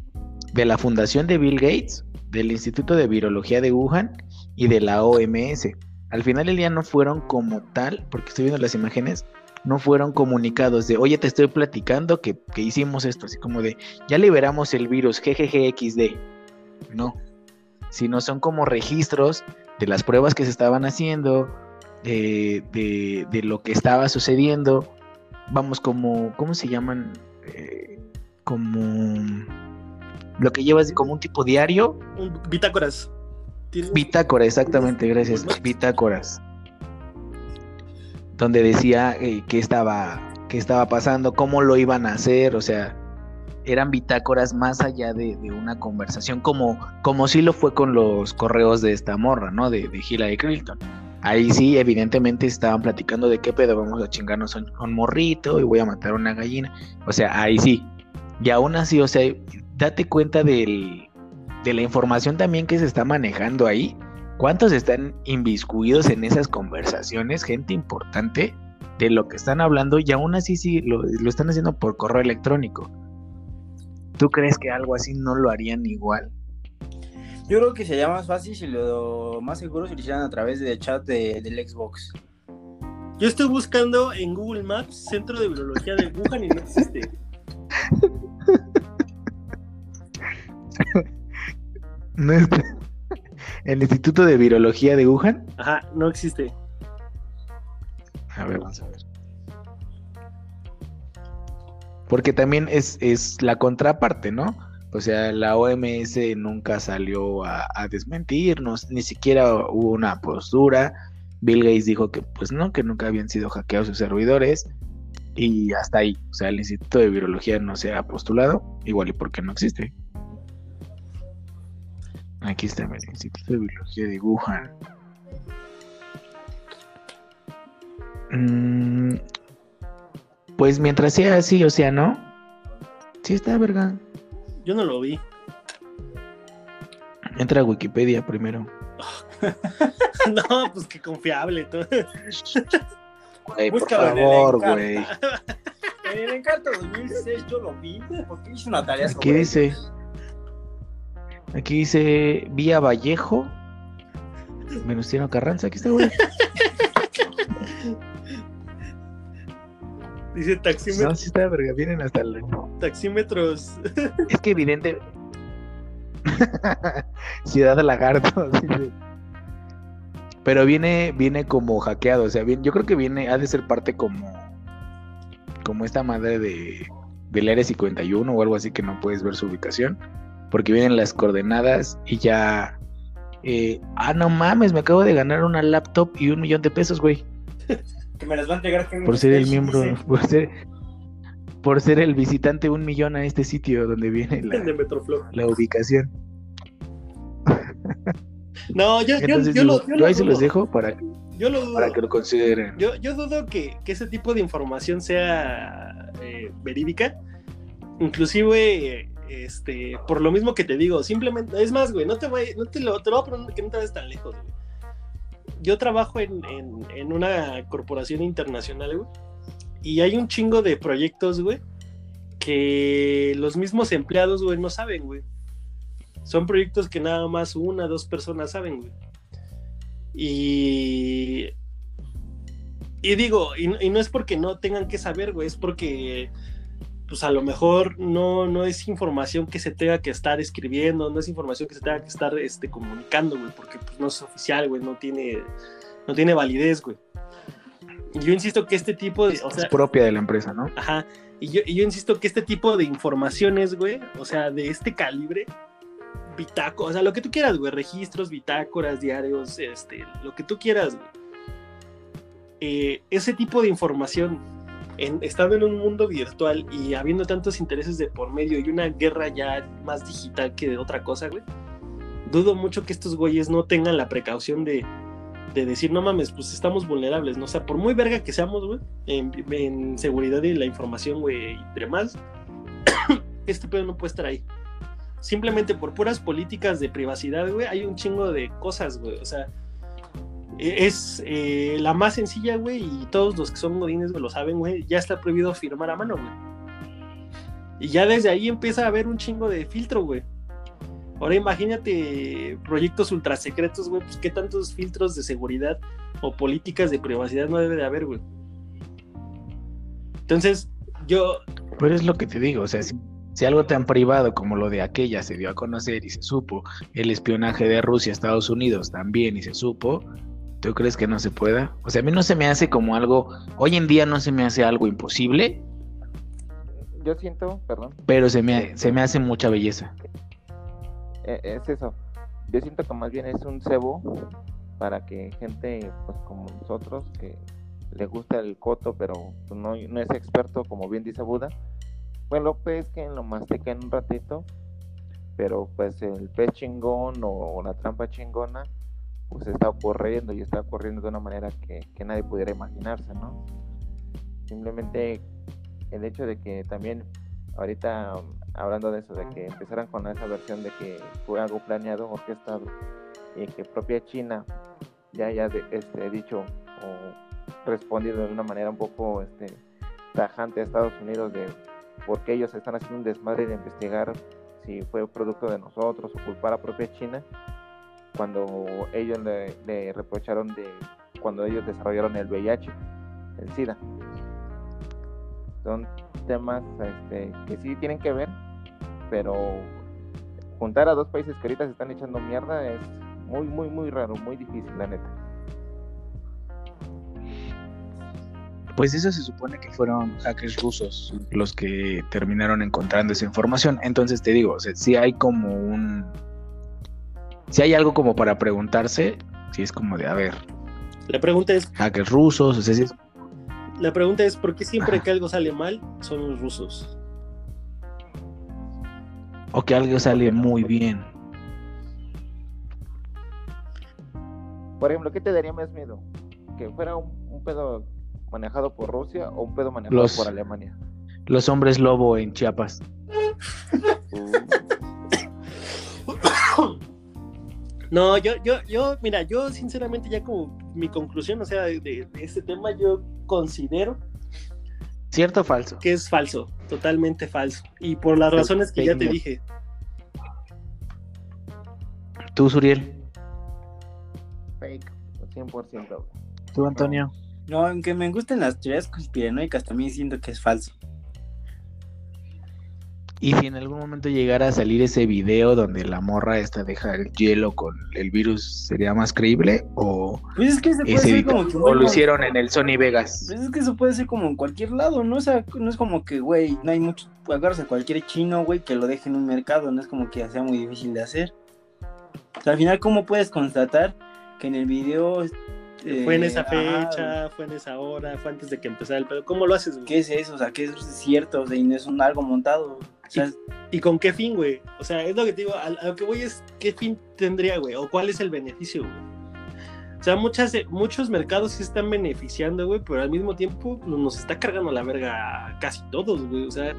de la fundación de Bill Gates, del Instituto de Virología de Wuhan y de la OMS. Al final del día no fueron como tal, porque estoy viendo las imágenes, no fueron comunicados de, oye, te estoy platicando que, que hicimos esto, así como de, ya liberamos el virus, GGGXD. No, sino son como registros de las pruebas que se estaban haciendo, de, de- de lo que estaba sucediendo. Vamos, como, ¿cómo se llaman? Eh, como lo que llevas como un tipo diario. Un- Bitácoras. ¿Tienes- Bitácora, exactamente, gracias. Bitácoras. Donde decía eh, qué estaba, qué estaba pasando, cómo lo iban a hacer, o sea, eran bitácoras más allá de, de una conversación, como, como sí lo fue con los correos de esta morra, ¿no? De, de Hillary Clinton. Ahí sí, evidentemente estaban platicando de qué pedo, vamos a chingarnos un, un morrito y voy a matar a una gallina. O sea, ahí sí. Y aún así, o sea, date cuenta del, de la información también que se está manejando ahí. ¿Cuántos están inviscuidos en esas conversaciones? Gente importante de lo que están hablando y aún así sí lo, lo están haciendo por correo electrónico. ¿Tú crees que algo así no lo harían igual? Yo creo que sería más fácil si lo más seguro si lo hicieran a través del chat de- del Xbox. Yo estoy buscando en Google Maps Centro de Virología de Wuhan y no existe. <laughs> No está- El Instituto de Virología de Wuhan. Ajá, no existe. A ver, vamos a ver. Porque también es, es la contraparte, ¿no? O sea, la OMS nunca salió a, desmentirnos, ni siquiera hubo una postura. Bill Gates dijo que pues no, que nunca habían sido hackeados sus servidores. Y hasta ahí. O sea, el Instituto de Virología no se ha postulado, igual y porque no existe. Aquí está el Instituto de Virología de Wuhan. Mm, pues mientras sea así, o sea, ¿no? Sí está, verga. Yo no lo vi. Entra a Wikipedia primero. <laughs> no, pues qué confiable. Güey, por favor, güey. En el Encarta <laughs> 2006 yo lo vi porque hice una tarea sobre ¿Qué dice? Aquí dice Vía Vallejo. Venustiano Carranza, aquí está, güey. <laughs> Dice taxímetro- No, sí está, verga. Vienen hasta el. taxímetros. <laughs> Es que evidente. <laughs> Ciudad Lagarto. <laughs> dice. Pero viene, viene como hackeado. O sea, bien, yo creo que viene, ha de ser parte como. Como esta madre de. Del Área 51 o algo así que no puedes ver su ubicación. Porque vienen las coordenadas y ya. eh, ah, no mames, me acabo de ganar una laptop y un millón de pesos, güey. Que me las va a entregar Henry Por ser el miembro. dice. Por ser. Por ser el visitante un millón a este sitio donde viene la, de Metroflow. la ubicación. No, yo, yo, Entonces, yo digo, lo, yo yo lo ahí se los dejo para, Yo lo dudo. para que lo consideren. Yo, yo dudo que, que ese tipo de información sea eh, verídica. Inclusive Este, por lo mismo que te digo, simplemente, es más, güey, no te voy, no te lo, te lo voy a poner que no te vayas tan lejos, güey. Yo trabajo en, en, en una corporación internacional, güey, y hay un chingo de proyectos, güey, que los mismos empleados, güey, no saben, güey. Son proyectos que nada más una, dos personas saben, güey. Y. Y digo, y, y no es porque no tengan que saber, güey, es porque pues a lo mejor no, no es información que se tenga que estar escribiendo, no es información que se tenga que estar este, comunicando, güey, porque pues, no es oficial, güey, no tiene, no tiene validez, güey. Yo insisto que este tipo de... O sea, es propia de la empresa, ¿no? Ajá. Y yo, y yo insisto que este tipo de informaciones, güey, o sea, de este calibre, bitácoras, o sea, lo que tú quieras, güey, registros, bitácoras, diarios, este, lo que tú quieras, güey. Eh, ese tipo de información, en, estando en un mundo virtual y habiendo tantos intereses de por medio y una guerra ya más digital que de otra cosa, güey, dudo mucho que estos güeyes no tengan la precaución de, de decir, no mames, pues estamos vulnerables, ¿no? O sea, por muy verga que seamos, güey, en, en seguridad y la información, güey, y demás, <coughs> este pedo no puede estar ahí. Simplemente por puras políticas de privacidad, güey, hay un chingo de cosas, güey. O sea, es eh, la más sencilla, güey, y todos los que son godines lo saben, güey, ya está prohibido firmar a mano, güey. Y ya desde ahí empieza a haber un chingo de filtro, güey. Ahora imagínate proyectos ultra secretos, güey, pues qué tantos filtros de seguridad o políticas de privacidad no debe de haber, güey. Entonces, yo... Pero es lo que te digo, o sea, si, si, algo tan privado como lo de aquella se dio a conocer y se supo, el espionaje de Rusia a Estados Unidos también y se supo, ¿tú crees que no se pueda? O sea, a mí no se me hace como algo, hoy en día no se me hace algo imposible. Yo siento, perdón. Pero se me, se me hace mucha belleza es eso. Yo siento que más bien es un cebo para que gente pues como nosotros que le gusta el coto pero pues, no, no es experto como bien dice Buda pues lo pesquen, lo mastiquen un ratito pero pues el pez chingón o, la trampa chingona pues está ocurriendo y está ocurriendo de una manera que, que nadie pudiera imaginarse ¿no? simplemente el hecho de que también ahorita hablando de eso, de que empezaran con esa versión de que fue algo planeado, orquestado, y que propia China ya haya este, dicho o respondido de una manera un poco este, tajante a Estados Unidos de por qué ellos están haciendo un desmadre de investigar si fue producto de nosotros o culpar a propia China, cuando ellos le, reprocharon de cuando ellos desarrollaron el VIH, el SIDA. Son temas este, que sí tienen que ver, pero juntar a dos países que ahorita se están echando mierda es muy, muy, muy raro, muy difícil, la neta. Pues eso se supone que fueron hackers rusos los que terminaron encontrando esa información. Entonces te digo, o sea, si hay como un... Si hay algo como para preguntarse, si es como de, a ver. La pregunta es... Hackers rusos, o sea, si es... La pregunta es, ¿por qué siempre que algo sale mal son los rusos? o que algo sale muy bien. Por ejemplo, ¿qué te daría más miedo? ¿Que fuera un, un pedo manejado por Rusia o un pedo manejado Los- por Alemania? Los hombres lobo en Chiapas. <laughs> No, yo, yo, yo, mira, yo sinceramente ya como mi conclusión, o sea, de, de este tema, yo considero ¿Cierto o falso? que es falso, totalmente falso. Y por las razones que ya te dije. Tú, Suriel. Fake, 100%. güey. Tú, Antonio. No, aunque me gusten las teorías conspiranoicas, también siento que es falso. Y si en algún momento llegara a salir ese video donde la morra esta deja el hielo con el virus, ¿sería más creíble? ¿O Pues es que se puede ese ser como que o lo hicieron en el Sony Vegas? Pues es que eso puede ser como en cualquier lado, ¿no? O sea, no es como que, güey, no hay mucho. Agarras a cualquier chino, güey, que lo deje en un mercado, no es como que sea muy difícil de hacer. O sea, al final, ¿cómo puedes constatar que en el video. eh, fue en esa ajá, fecha, fue en esa hora, fue antes de que empezara el pedo. ¿Cómo lo haces, güey? ¿Qué es eso? O sea, ¿qué es cierto? O sea, y no es un algo montado. O sea, ¿Y con qué fin, güey? O sea, es lo que te digo, a, a lo que voy es qué fin tendría, güey, o cuál es el beneficio, güey. O sea, muchas, eh, muchos mercados se están beneficiando, güey, pero al mismo tiempo nos está cargando la verga casi todos, güey. O sea,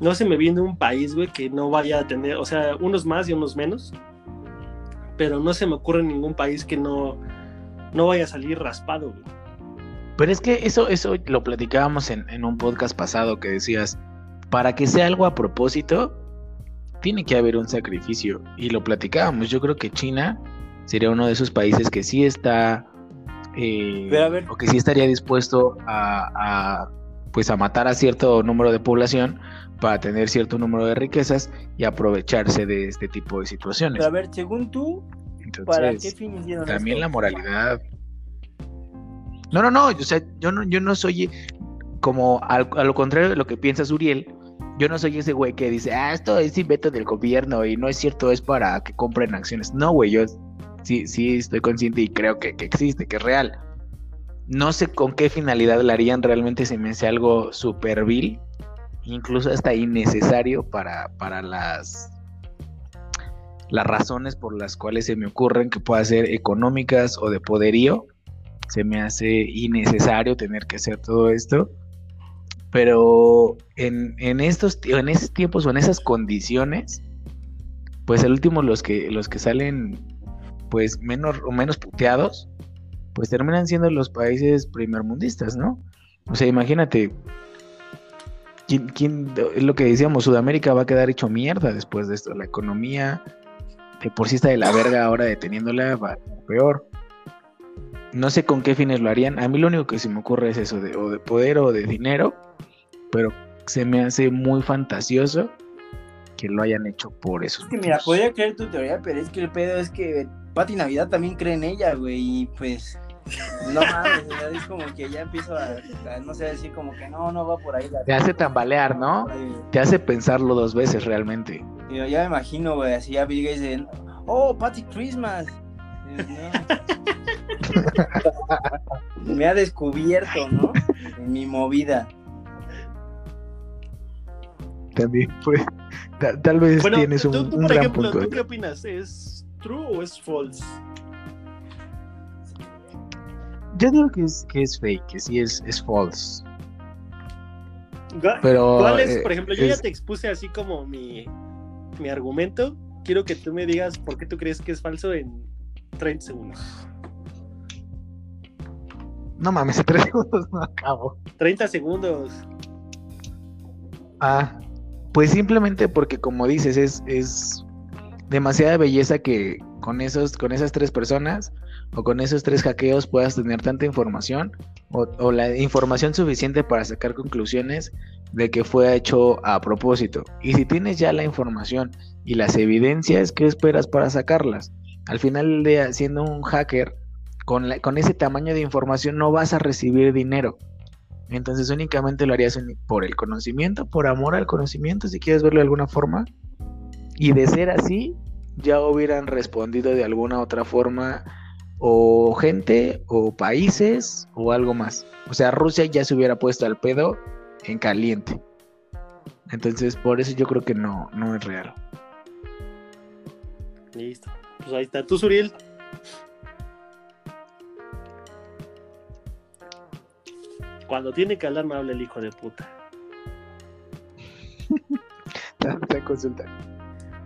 no se me viene un país, güey, que no vaya a tener, o sea, unos más y unos menos, pero no se me ocurre ningún país que no, no vaya a salir raspado, güey. Pero es que eso, eso lo platicábamos en, en un podcast pasado que decías, para que sea algo a propósito, tiene que haber un sacrificio. Y lo platicábamos. Yo creo que China sería uno de esos países que sí está. eh, Pero a ver. O que sí estaría dispuesto a, a, Pues a matar a cierto número de población para tener cierto número de riquezas y aprovecharse de este tipo de situaciones. Pero a ver, según tú, ¿para qué fin hicieron también esto? la moralidad. No, no, no, o sea, yo no, yo no soy como al- a lo contrario de lo que piensas Uriel, yo no soy ese güey que dice, ah, esto es invento del gobierno y no es cierto, es para que compren acciones. No, güey, yo sí, sí estoy consciente y creo que, que existe, que es real. No sé con qué finalidad la harían, realmente se me hace algo súper vil, incluso hasta innecesario para, para las, las razones por las cuales se me ocurren que pueda ser económicas o de poderío. Se me hace innecesario tener que hacer todo esto. Pero en, en estos en esos tiempos o en esas condiciones, pues el último los que los que salen pues menos o menos puteados, pues terminan siendo los países primermundistas, ¿no? O sea, imagínate, ¿quién, quién- es lo que decíamos, Sudamérica va a quedar hecho mierda después de esto, la economía de por sí está de la verga ahora deteniéndola va peor. No sé con qué fines lo harían. A mí lo único que se me ocurre es eso de o de poder o de dinero, pero se me hace muy fantasioso que lo hayan hecho por eso. Es que mira, podría creer tu teoría, pero es que el pedo es que Pati Navidad también cree en ella, güey, y pues no mames, es como que ya empiezo a, a, no sé, decir como que no, no va por ahí la Te hace tambalear, ¿no? Te hace pensarlo dos veces realmente. Yo ya me imagino, güey, así a Bill Gates de, oh, Patty Christmas. No. me ha descubierto, ¿no? En mi movida. También pues, ta- tal vez Bueno, tienes tú, un, tú, un por gran ejemplo, punto. ¿tú qué opinas? ¿Es true o es false? Yo digo que es, que es fake, que sí es, es false. Pero ¿Cuál es, eh, por ejemplo, yo ya te expuse así como mi, mi argumento. Quiero que tú me digas por qué tú crees que es falso en 30 segundos. No mames, en <laughs> tres segundos no acabo. 30 segundos. Ah, pues simplemente porque como dices, es, es demasiada belleza que con esos, con esas tres personas o con esos tres hackeos puedas tener tanta información o, o la información suficiente para sacar conclusiones de que fue hecho a propósito. Y si tienes ya la información y las evidencias, ¿qué esperas para sacarlas? Al final día, siendo un hacker, con, con ese tamaño de información no vas a recibir dinero. Entonces únicamente lo harías por el conocimiento, por amor al conocimiento, si quieres verlo de alguna forma. Y de ser así, ya hubieran respondido de alguna otra forma o gente o países o algo más. O sea, Rusia ya se hubiera puesto al pedo en caliente. Entonces, por eso yo creo que no, no es real. Listo. Pues ahí está. Tú, Suriel. Cuando tiene que hablar, me habla el hijo de puta. <laughs> Está, consulta.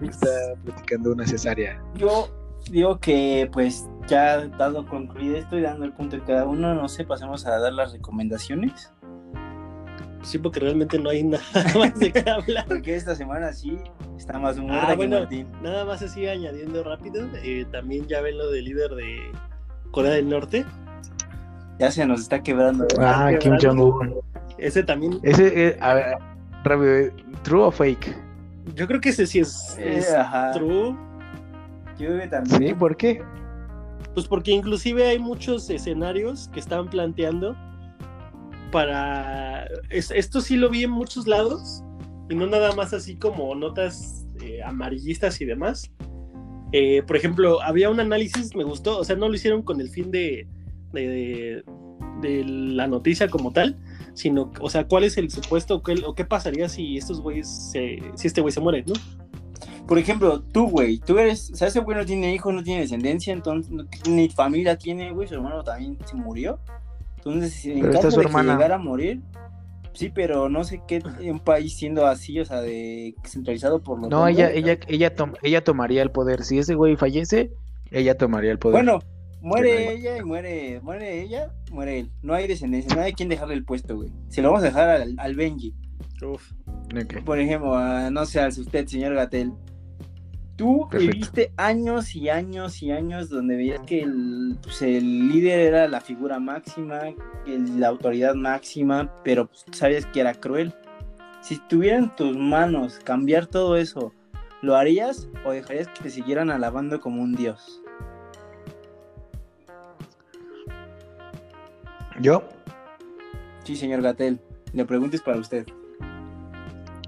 Está platicando una cesárea. Yo digo que pues ya dado concluido esto y dando el punto de cada uno, no sé, pasemos a dar las recomendaciones. Sí, porque realmente no hay <laughs> nada más de qué hablar. Porque esta semana sí está más humor Ah, que bueno, Martín. nada más así añadiendo rápido. eh, también ya ven lo del líder de Corea del Norte. Ya se nos está quebrando. Ah, Kim. Jong-un. Ese también, Ese, eh, a ver, rápido, eh, ¿true o fake? yo creo que ese sí es, Eh, es ajá. true. Yo creo que también. Sí, ¿por qué? Pues porque inclusive hay muchos escenarios que están planteando para... es- esto sí lo vi en muchos lados y no nada más así como notas eh, amarillistas y demás. Eh, por ejemplo, había un análisis, me gustó, o sea, no lo hicieron con el fin de, de, la noticia como tal, sino, o sea, cuál es el supuesto o qué, o pasaría si estos güeyes, se- si este güey se muere, ¿no? Por ejemplo, tú, güey, tú eres, o sea, ese güey no tiene hijos, no tiene descendencia, entonces ni familia tiene, güey, su hermano también se murió. Entonces, en Pero caso de hermana. que llegara a morir, Sí, pero no sé qué <laughs> un país siendo así, o sea, de centralizado por los No, ella, ¿no? ella, ella, tom- ella tomaría el poder. Si ese güey fallece, ella tomaría el poder. Bueno, muere ella y muere, muere ella, muere él. No hay descendencia, no hay quien dejarle el puesto, güey. Se lo vamos a dejar al, al Benji. Uf. Por ejemplo, a, no sé, al usted, señor Gatel. Tú Perfecto. viviste años y años y años donde veías que el, pues, el líder era la figura máxima, el- la autoridad máxima, pero pues, sabías que era cruel. Si estuviera en tus manos cambiar todo eso, ¿lo harías o dejarías que te siguieran alabando como un dios? ¿Yo? Sí, señor Gatel. Le preguntes para usted.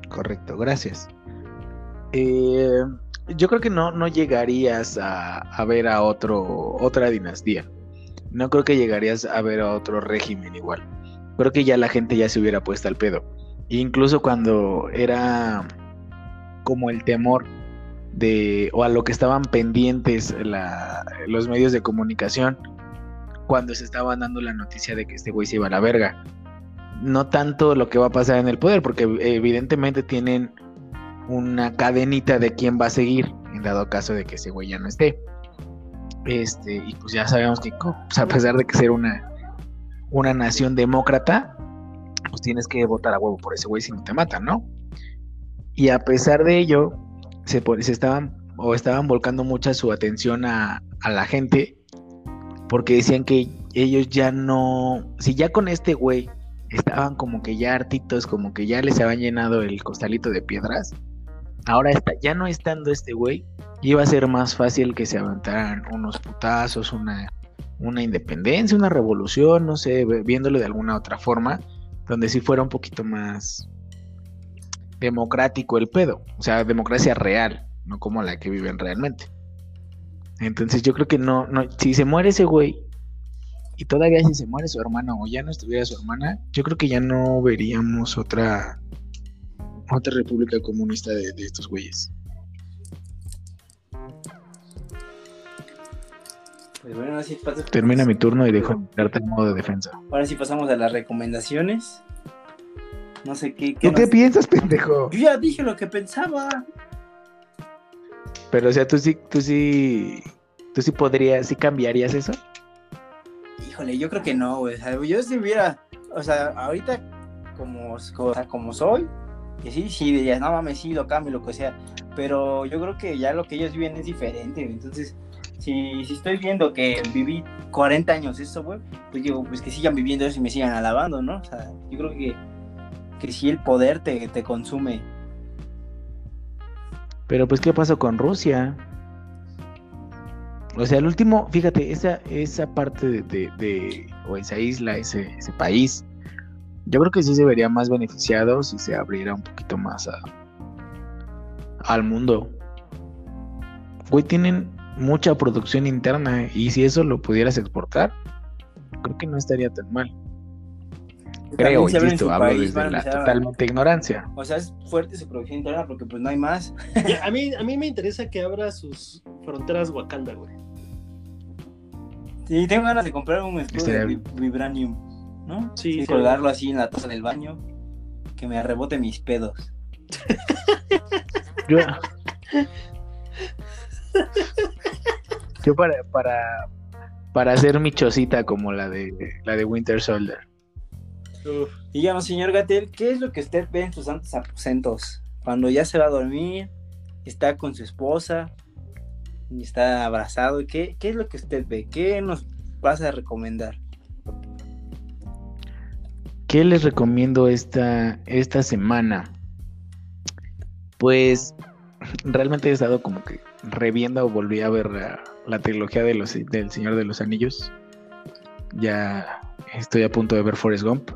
Correcto, gracias. Eh, yo creo que no, no llegarías a, a ver a otro, otra dinastía. No creo que llegarías a ver a otro régimen igual. Creo que ya la gente ya se hubiera puesto al pedo. Incluso cuando era como el temor de, o a lo que estaban pendientes los medios de comunicación, cuando se estaban dando la noticia de que este güey se iba a la verga no tanto lo que va a pasar en el poder, porque evidentemente tienen una cadenita de quién va a seguir, en dado caso de que ese güey ya no esté. Este, y pues ya sabemos que, pues, a pesar de que ser una, una nación demócrata, pues tienes que votar a huevo por ese güey si no te matan, ¿no? Y a pesar de ello, se, se estaban o estaban volcando mucha su atención a, a la gente, porque decían que ellos ya no, si ya con este güey estaban como que ya hartitos, como que ya les habían llenado el costalito de piedras. Ahora está, ya no estando este güey, iba a ser más fácil que se aventaran unos putazos, una, una independencia, una revolución, no sé, viéndolo de alguna otra forma, donde sí fuera un poquito más democrático el pedo, o sea, democracia real, no como la que viven realmente. Entonces yo creo que no, no, si se muere ese güey, y todavía si se muere su hermana o ya no estuviera su hermana, yo creo que ya no veríamos otra otra república comunista de, de estos güeyes. Pues bueno, ahora sí, pas- Termina mi turno y dejo de darte el modo de defensa. ahora sí pasamos a las recomendaciones. No sé qué. qué ¿Tú qué piensas, pendejo? Yo ya dije lo que pensaba. Pero o sea, tú sí, tú sí, tú sí podrías, sí cambiarías eso. Híjole, yo creo que no, güey. O sea, yo si hubiera, o sea, ahorita como, como soy, que sí, sí, dirías, no mames, sí, lo cambio, lo que sea. Pero yo creo que ya lo que ellos viven es diferente. Entonces, si, si estoy viendo que viví 40 años eso, güey, pues digo, pues que sigan viviendo eso y me sigan alabando, ¿no? O sea, yo creo que, que sí el poder te, te consume. Pero pues, ¿qué pasó con Rusia? O sea, el último, fíjate, esa, esa parte de, de- de- o esa isla, ese, ese país, yo creo que sí se vería más beneficiado si se abriera un poquito más a, al mundo. Güey, tienen mucha producción interna y si eso lo pudieras exportar, creo que no estaría tan mal. Creo, insisto, hablo país, desde la a- totalmente ignorancia. O sea, es fuerte su producción interna porque pues no hay más. Ya, <laughs> A mí, a mí me interesa que abra sus fronteras Wakanda, güey. Sí, tengo ganas de comprar un escudo de Vibranium, ¿no? Sí, Sí, sí. colgarlo así en la taza del baño, que me rebote mis pedos. Yo, <laughs> yo para, para, para hacer mi chocita como la de la de Winter Soldier. Uf. Díganos, señor Gatel, ¿qué es lo que usted ve en sus santos aposentos? Cuando ya se va a dormir, está con su esposa, y está abrazado, ¿qué, ¿qué es lo que usted ve? ¿Qué nos vas a recomendar? ¿Qué les recomiendo esta, esta semana? Pues realmente he estado como que reviendo o volví a ver la, la trilogía de los, del Señor de los Anillos. Ya estoy a punto de ver Forrest Gump.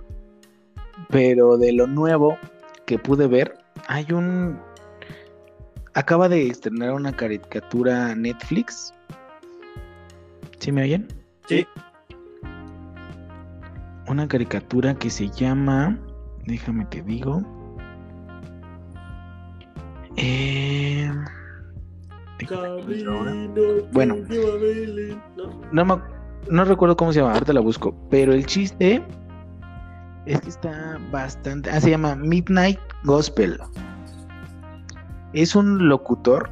Pero de lo nuevo que pude ver, hay un... Acaba de estrenar una caricatura Netflix. ¿Sí me oyen? Sí. Una caricatura que se llama... Déjame te digo. Eh. Bueno. No. Me no recuerdo cómo se llama, ahorita la busco. Pero el chiste Es que está bastante. Ah, se llama Midnight Gospel. Es un locutor,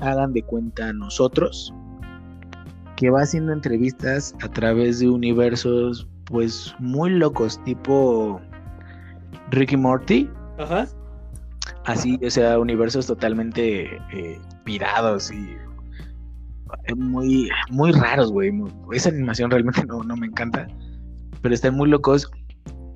hagan de cuenta nosotros, que va haciendo entrevistas a través de universos, pues muy locos, tipo Ricky Morty. Ajá. Así, o sea, universos totalmente eh, pirados y eh, muy, muy raros, güey. Esa animación realmente no, no me encanta, pero están muy locos.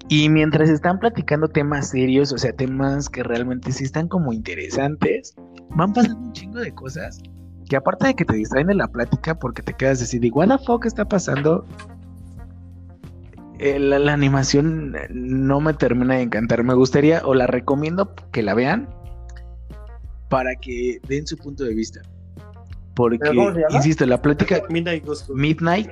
Y mientras están platicando temas serios, o sea, temas que realmente sí están como interesantes, van pasando un chingo de cosas que aparte de que te distraen de la plática porque te quedas así de, what the fuck está pasando? Eh, la, la animación eh, no me termina de encantar. Me gustaría, o la recomiendo que la vean para que den su punto de vista. Porque, insisto, la plática Midnight Gospel. Midnight,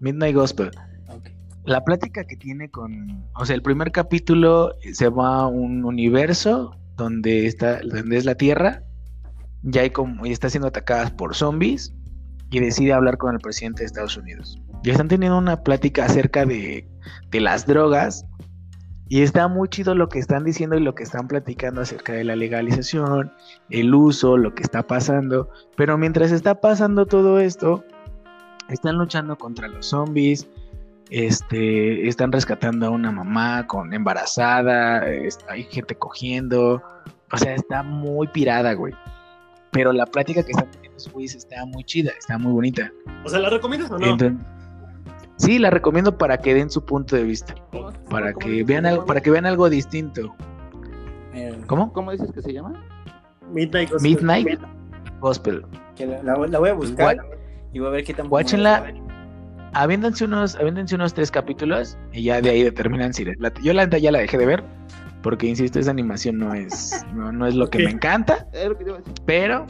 Midnight Gospel. Ok. La plática que tiene con, o sea, el primer capítulo se va a un universo donde está, donde es la Tierra, ya hay como, y está siendo atacadas por zombies y decide hablar con el presidente de Estados Unidos. Y están teniendo una plática acerca de, de las drogas y está muy chido lo que están diciendo y lo que están platicando acerca de la legalización, el uso, lo que está pasando. Pero mientras está pasando todo esto, están luchando contra los zombies, este, están rescatando a una mamá con embarazada, es- hay gente cogiendo, o sea, está muy pirada, güey. Pero la plática que están teniendo esos güeyes está muy chida, está muy bonita. O sea, ¿la recomiendas o no? Entonces, sí, la recomiendo para que den su punto de vista, para ¿Cómo que vean algo, para que vean algo distinto. Eh, ¿Cómo? ¿Cómo dices que se llama? Midnight Gospel. Midnight Gospel. que la, la- la voy a buscar y voy a ver qué tan está. Aviéndense unos, aviéndense unos tres capítulos y ya de ahí determinan si les. Yo la neta ya la dejé de ver, porque insisto, esa animación no es, no, no es lo que me encanta, pero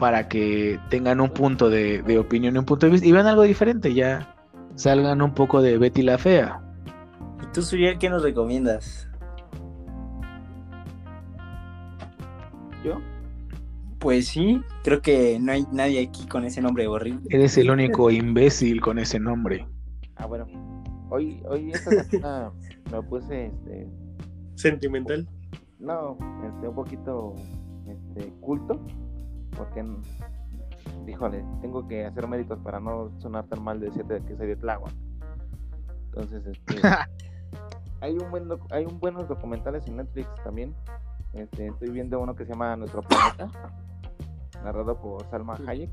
para que tengan un punto de, de opinión y un punto de vista y vean algo diferente, ya salgan un poco de Betty la Fea. ¿Y tú, Suriel, qué nos recomiendas? ¿Yo? Pues sí, creo que no hay nadie aquí con ese nombre horrible. Eres el único <laughs> imbécil con ese nombre. Ah, bueno. Hoy, hoy esta semana <laughs> me puse, este, Sentimental. no, este, un poquito, este, culto, porque, híjole, tengo que hacer méritos para no sonar tan mal de decirte que soy de Tláhuac. Entonces, este, <laughs> hay un buen, hay un buenos documentales en Netflix también. Este, estoy viendo uno que se llama Nuestro Planeta, narrado por Salma Hayek.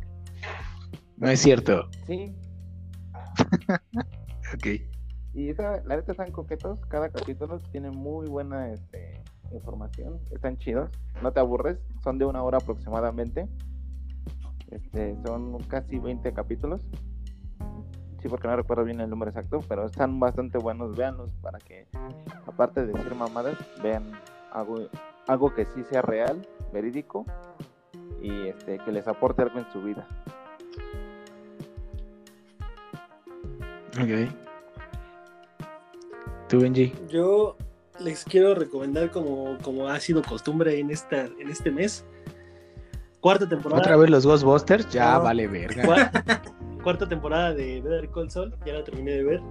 No es cierto. Sí, <laughs> Ok. Y esa, la neta están coquetos, cada capítulo tiene muy buena este, información, están chidos, no te aburres, son de una hora aproximadamente, este, son casi 20 capítulos, sí porque no recuerdo bien el número exacto, pero están bastante buenos, véanlos para que aparte de decir mamadas, vean algo, algo que sí sea real, verídico y este, que les aporte algo en su vida. Ok. ¿Tú, Benji? Yo les quiero recomendar, como, como ha sido costumbre en, esta, en este mes, cuarta temporada. ¿Otra vez los Ghostbusters? Ya No. vale verga. Cua- cuarta temporada de Better Call Saul, ya la terminé de ver.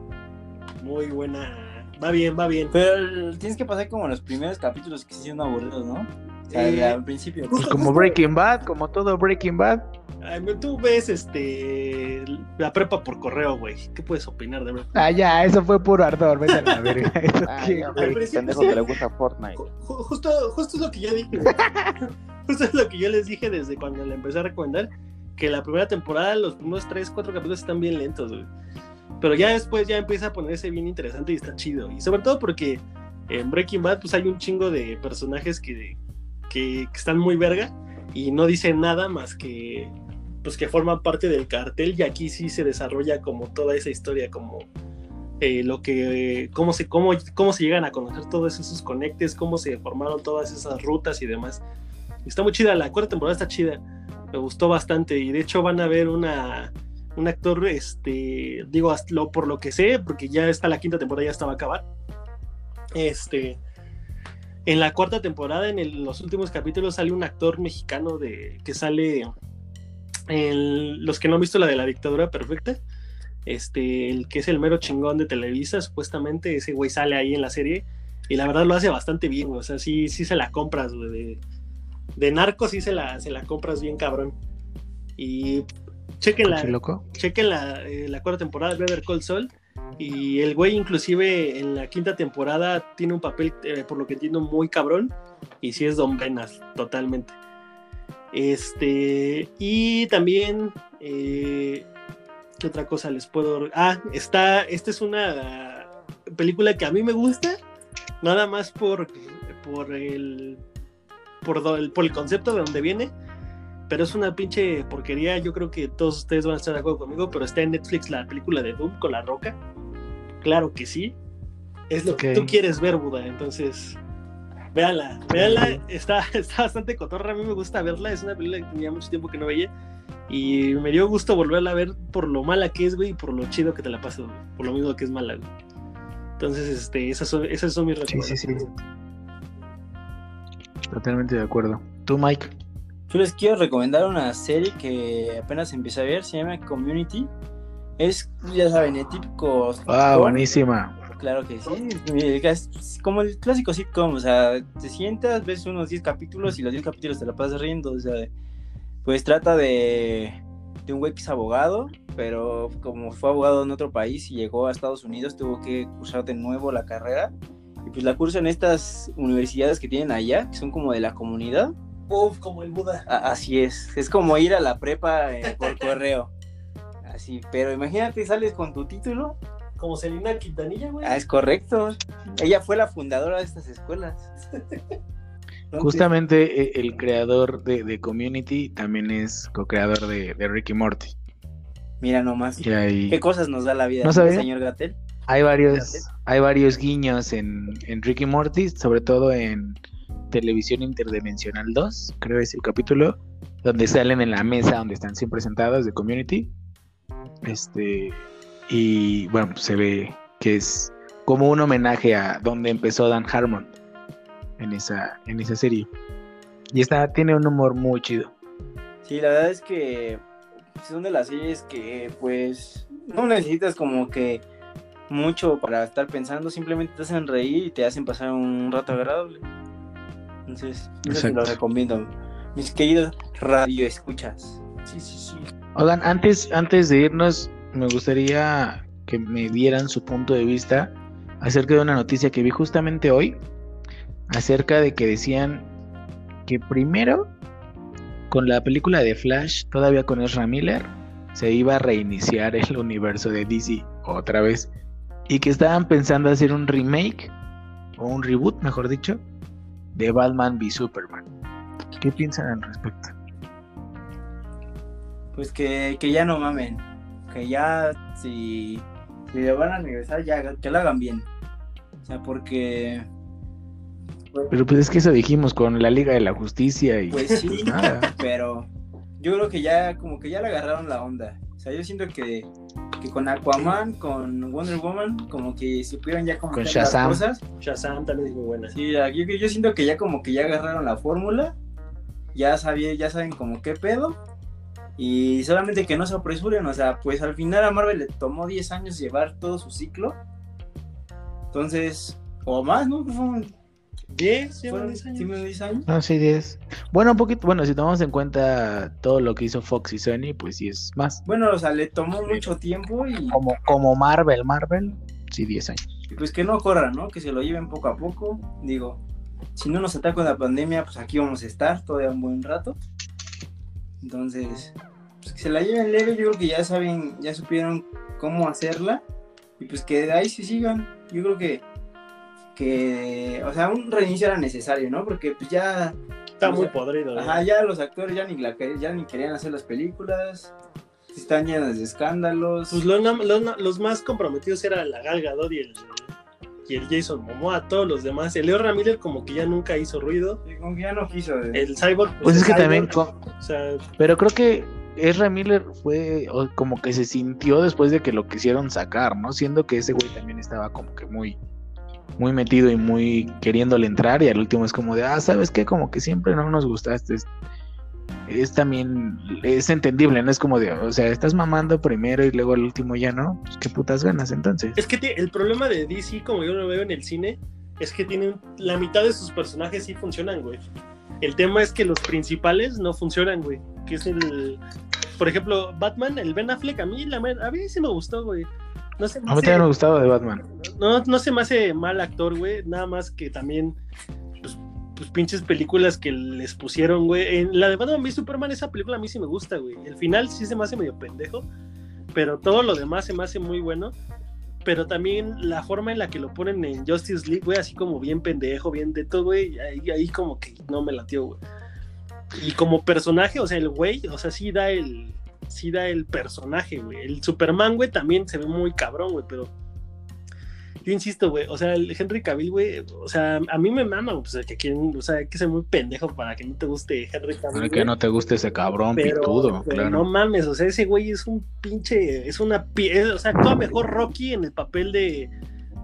Muy buena. Va bien, va bien. Pero tienes que pasar como los primeros capítulos que sí son aburridos, ¿no? O sea, Eh, al principio. justo- Como Breaking Bad, como todo Breaking Bad. Ay, tú ves este la prepa por correo, güey. ¿Qué puedes opinar de Breaking Ah, ya, eso fue puro ardor, vete a la <laughs> verga. ¿Eso ya, güey? pendejo que le gusta Fortnite. Ju- ju- Justo, justo es lo que yo dije. <laughs> justo es lo que yo les dije desde cuando la empecé a recomendar. Que la primera temporada, los primeros 3, 4 capítulos están bien lentos, güey. Pero ya después ya empieza a ponerse bien interesante y está chido. Y sobre todo porque en Breaking Bad pues hay un chingo de personajes que, que, que están muy verga y no dicen nada más que pues que forman parte del cartel y aquí sí se desarrolla como toda esa historia como eh, lo que cómo se cómo, cómo se llegan a conocer todos esos conectes cómo se formaron todas esas rutas y demás. Está muy chida la cuarta temporada está chida me gustó bastante y de hecho van a ver una un actor este digo lo, por lo que sé porque ya está la quinta temporada ya estaba a acabar. Este en la cuarta temporada en el- los últimos capítulos sale un actor mexicano de que sale los que no han visto la de la dictadura perfecta este, el que es el mero chingón de Televisa, supuestamente, ese güey sale ahí en la serie y la verdad lo hace bastante bien, o sea, sí, sí se la compras, güey, de, de narco sí se la, se la compras bien cabrón. Y chequen la, ¿Qué loco? chequen la, eh, la cuarta temporada de Better Call Saul y el güey inclusive en la quinta temporada tiene un papel, eh, por lo que entiendo, muy cabrón y sí es Don Venas, totalmente. Este, y también, eh, ¿qué otra cosa les puedo...? Ah, está, esta es una película que a mí me gusta, nada más por, por el, por, do- el, por el concepto de donde viene, pero es una pinche porquería, yo creo que todos ustedes van a estar de acuerdo conmigo, pero está en Netflix la película de Doom con la roca, claro que sí, es lo que tú quieres ver, Buda, entonces... Véanla, véanla, está, <laughs> está bastante cotorra, a mí me gusta verla, es una película que tenía mucho tiempo que no veía y me dio gusto volverla a ver por lo mala que es, güey, y por lo chido que te la pasas, güey, por lo mismo que es mala, güey. Entonces, este, esas son, esas son mis Sí, sí, sí. recomendaciones. Totalmente de acuerdo. ¿Tú, Mike? Yo les quiero recomendar una serie que apenas empecé a ver, se llama Community. Es, ya saben, el típico. Ah, buenísima. Claro que sí. Es como el clásico sitcom, o sea, te sientas, ves unos 10 capítulos y los 10 capítulos te la pasas riendo, o sea, pues trata de, de un güey que es abogado, pero como fue abogado en otro país y llegó a Estados Unidos, tuvo que cursar de nuevo la carrera. Y pues la cursa en estas universidades que tienen allá, que son como de la comunidad. Uf, como el Buda. A- Así es, es como ir a la prepa eh, por <laughs> correo. Así, pero imagínate, sales con tu título. Como Selena Quintanilla, güey. Ah, es correcto. Ella fue la fundadora de estas escuelas. <laughs> Justamente eh, el creador de, de Community también es co-creador de, de Ricky Morty. Mira nomás. Y ¿Qué cosas nos da la vida, ¿No sabía? señor Gatel? hay varios, hay varios guiños en, en Ricky Morty, sobre todo en Televisión Interdimensional 2, creo es el capítulo, donde salen en la mesa donde están siempre sentados de Community. Este, y bueno, se ve que es como un homenaje a donde empezó Dan Harmon en esa, en esa serie. Y está, tiene un humor muy chido. Sí, la verdad es que son de las series que, pues, no necesitas como que mucho para estar pensando, simplemente te hacen reír y te hacen pasar un rato agradable. Entonces, eso se lo recomiendo. Mis queridos radio escuchas. Sí, sí, sí. Oigan, antes, antes de irnos, me gustaría que me dieran su punto de vista acerca de una noticia que vi justamente hoy, acerca de que decían que primero, con la película de Flash, todavía con Ezra Miller, se iba a reiniciar el universo de DC otra vez, y que estaban pensando hacer un remake, o un reboot, mejor dicho, de Batman v Superman. ¿Qué piensan al respecto? Pues que, que ya no mamen. Que ya, si, si le van a regresar, ya que lo hagan bien. O sea, porque. pues, Pero pues es que eso dijimos con la Liga de la Justicia y Pues sí, pues nada. pero yo creo que ya, como que ya le agarraron la onda. O sea, yo siento que, que con Aquaman, con Wonder Woman, como que supieron ya como Con hacer las Shazam. cosas. Shazam también es muy buena. Sí, yo, yo siento que ya como que ya agarraron la fórmula. Ya sabía, ya saben como qué pedo. Y solamente que no se apresuren, o sea, pues al final a Marvel le tomó 10 años llevar todo su ciclo. Entonces, o más, ¿no? Fueron, 10, llevan fueron 10 años. sí, unos 10 años. No, sí, 10. Bueno, un poquito, bueno, si tomamos en cuenta todo lo que hizo Fox y Sony, pues sí es más. Bueno, o sea, le tomó mucho tiempo y Como, como Marvel, Marvel, sí, 10 años. y pues que no corran, ¿no? Que se lo lleven poco a poco. Digo, si no nos ataca la pandemia, pues aquí vamos a estar todavía un buen rato. Entonces, pues que se la lleven leve, yo creo que ya saben, ya supieron cómo hacerla. Y pues que de ahí se sigan. Yo creo que, que o sea, un reinicio era necesario, ¿no? Porque pues ya, Está muy podrido. ¿eh? ajá, ya los actores ya ni, la, ya ni querían hacer las películas. Están llenas de escándalos. Pues los, nam- los, más comprometidos eran la Gal Gadot y el, y el Jason Momoa, todos los demás. El Leo Ramírez como que ya nunca hizo ruido. Sí, como que ya no quiso. de- El Cyborg... Pues es que Cyborg, también, co- O sea, pero creo que Ezra Miller fue como que se sintió después de que lo quisieron sacar, ¿no? Siendo que ese güey también estaba como que muy, muy metido y muy queriéndole entrar y al último es como de, ah, ¿sabes qué? Como que siempre no nos gustaste. Es también, es entendible, no es como de, o sea, estás mamando primero y luego al último ya no, pues, qué putas ganas entonces. Es que el problema de DC, como yo lo veo en el cine, es que tienen la mitad de sus personajes sí funcionan, güey. El tema es que los principales no funcionan, güey. Que es el. Por ejemplo, Batman, el Ben Affleck, a mí, la, a mí sí me gustó, güey. No se me A mí hace- también me gustaba de Batman. no, no se me hace mal actor, güey. Nada más que también, pues, pinches películas que les pusieron, güey. En la de Batman v Superman, esa película a mí sí me gusta, güey. El final sí se me hace medio pendejo, pero todo lo demás se me hace muy bueno. Pero también la forma en la que lo ponen en Justice League, güey, así como bien pendejo, bien de todo, güey, ahí, ahí como que no me latió, güey. Y como personaje, o sea, el güey, o sea, sí da el, sí da el personaje, güey. El Superman, güey, también se ve muy cabrón, güey, pero yo insisto, güey, o sea, el Henry Cavill, güey, o sea, a mí me mama, pues, que quieren, o sea, hay que ser muy pendejo para que no te guste Henry Cavill. Para que no te guste ese cabrón Pero, pitudo, pero claro. no mames, o sea, ese güey es un pinche, es una, es- o sea, actúa mejor Rocky en el papel de,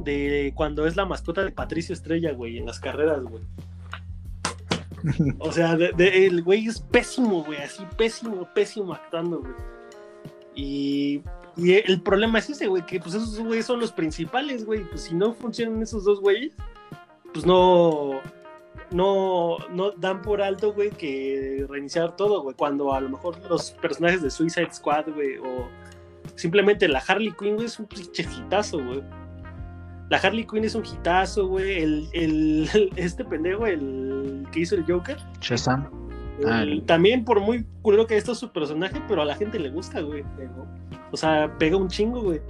de cuando es la mascota de Patricio Estrella, güey, en las carreras, güey. O sea, de- de- el güey es pésimo, güey, así pésimo, pésimo actuando, güey. Y, y el problema es ese, güey, que pues esos güeyes son los principales, güey. Pues si no funcionan esos dos güeyes, pues no, no, no dan por alto, güey, que reiniciar todo, güey. Cuando a lo mejor los personajes de Suicide Squad, güey, o simplemente la Harley Quinn, güey, es un pinche güey. La Harley Quinn es un hitazo, güey. El, el, <laughs> este pendejo, el que hizo el Joker, Shazam. Ah, el- también por muy culero que esto es su personaje, pero a la gente le gusta, güey. O sea, pega un chingo, güey.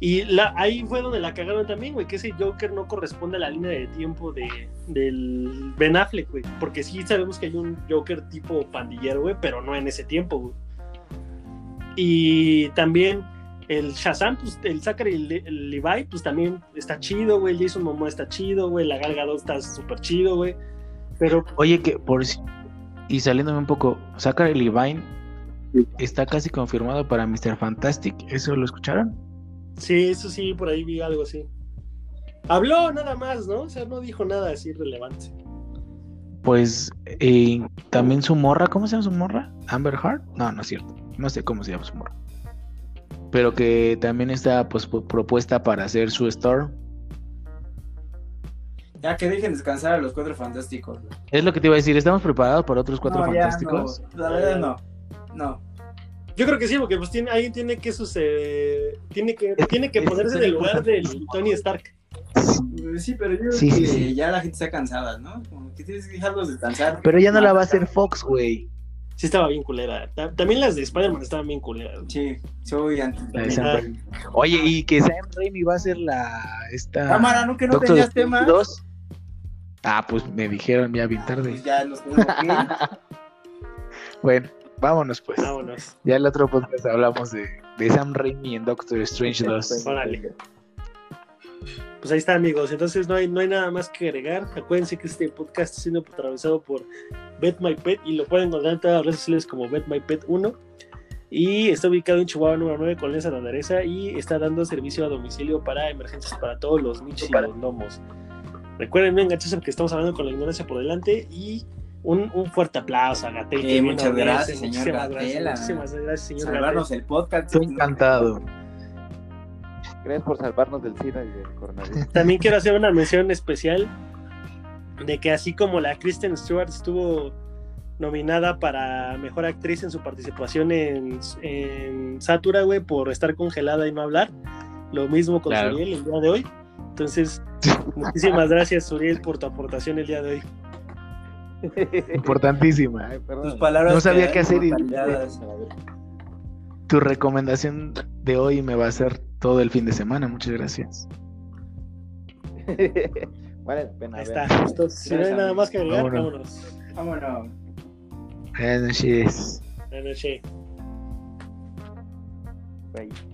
Y la, ahí fue donde la cagaron también, güey, que ese Joker no corresponde a la línea de tiempo de, del Ben Affleck, güey. Porque sí sabemos que hay un Joker tipo pandillero, güey, pero no en ese tiempo, güey. Y también el Shazam, pues el Zachary el Levi, pues también está chido, güey. El Jason Momoa está chido, güey. La Gal Gadot está súper chido, güey. Pero Oye, que por si- y saliéndome un poco, Zachary Levine está casi confirmado para Mr. Fantastic. ¿Eso lo escucharon? Sí, eso sí, por ahí vi algo así. Habló nada más, ¿no? O sea, no dijo nada así relevante. Pues eh, también su morra, ¿cómo se llama su morra? Amber Heart. No, no es cierto. No sé cómo se llama su morra. Pero que también está pues, pu- propuesta para hacer su store. Ya que dejen descansar a los cuatro fantásticos. güey. Es lo que te iba a decir. ¿Estamos preparados para otros cuatro No, ya, fantásticos? no, la verdad no. No. Yo creo que sí, porque pues tiene, alguien tiene que suceder, tiene que, tiene que ponerse en el lugar del Tony Stark. Pues Sí, pero yo creo Sí, que sí, ya la gente está cansada, ¿no? Como que tienes que dejarlos descansar. Pero ya no la va a hacer Fox, güey. Sí estaba bien culera. Ta- También las de Spider-Man estaban bien culeras. Sí, soy Sam Ah. Oye, y que Sam Raimi va a ser la esta Cámara, ¿no? Que no Doctor tenías temas. 2. Ah, pues me dijeron ya bien tarde. Pues ya nos tenemos que ir. Bueno, vámonos pues. Vámonos. Ya el otro podcast hablamos de, de Sam Raimi en Doctor Strange 2. Órale. Pues ahí está, amigos. Entonces no hay, no hay nada más que agregar. Acuérdense que este podcast está siendo atravesado por Bet My Pet y lo pueden encontrar en todas las redes sociales como Bet My Pet 1. Y está ubicado en Chihuahua número 9 con Lenza Nandareza y está dando servicio a domicilio para emergencias para todos los nichos y los gnomos. Recuerden, no engancharse porque estamos hablando con la ignorancia por delante y un, un fuerte aplauso a Gatel. Eh, que muchas unirse. gracias, señor Muchísimas Gatel, gracias, Muchísimas gracias, señor Salvarnos Gatel. el podcast. Estoy encantado. Gracias por salvarnos del SIDA y del coronavirus. También quiero hacer una mención especial de que así como la Kristen Stewart estuvo nominada para mejor actriz en su participación en, en Satura, güey, por estar congelada y no hablar, lo mismo con Claro. Suriel el día de hoy. Entonces, muchísimas gracias, Suriel, por tu aportación el día de hoy. Importantísima. Ay, perdón. Tus palabras No sabía qué hacer y-. Tu recomendación de hoy me va a hacer todo el fin de semana. Muchas gracias. <laughs> vale pena. Ahí está. Entonces, si no hay nada más que agregar, Vámonos. vámonos. Vámonos. Buenas noches. Buenas noches. Bye.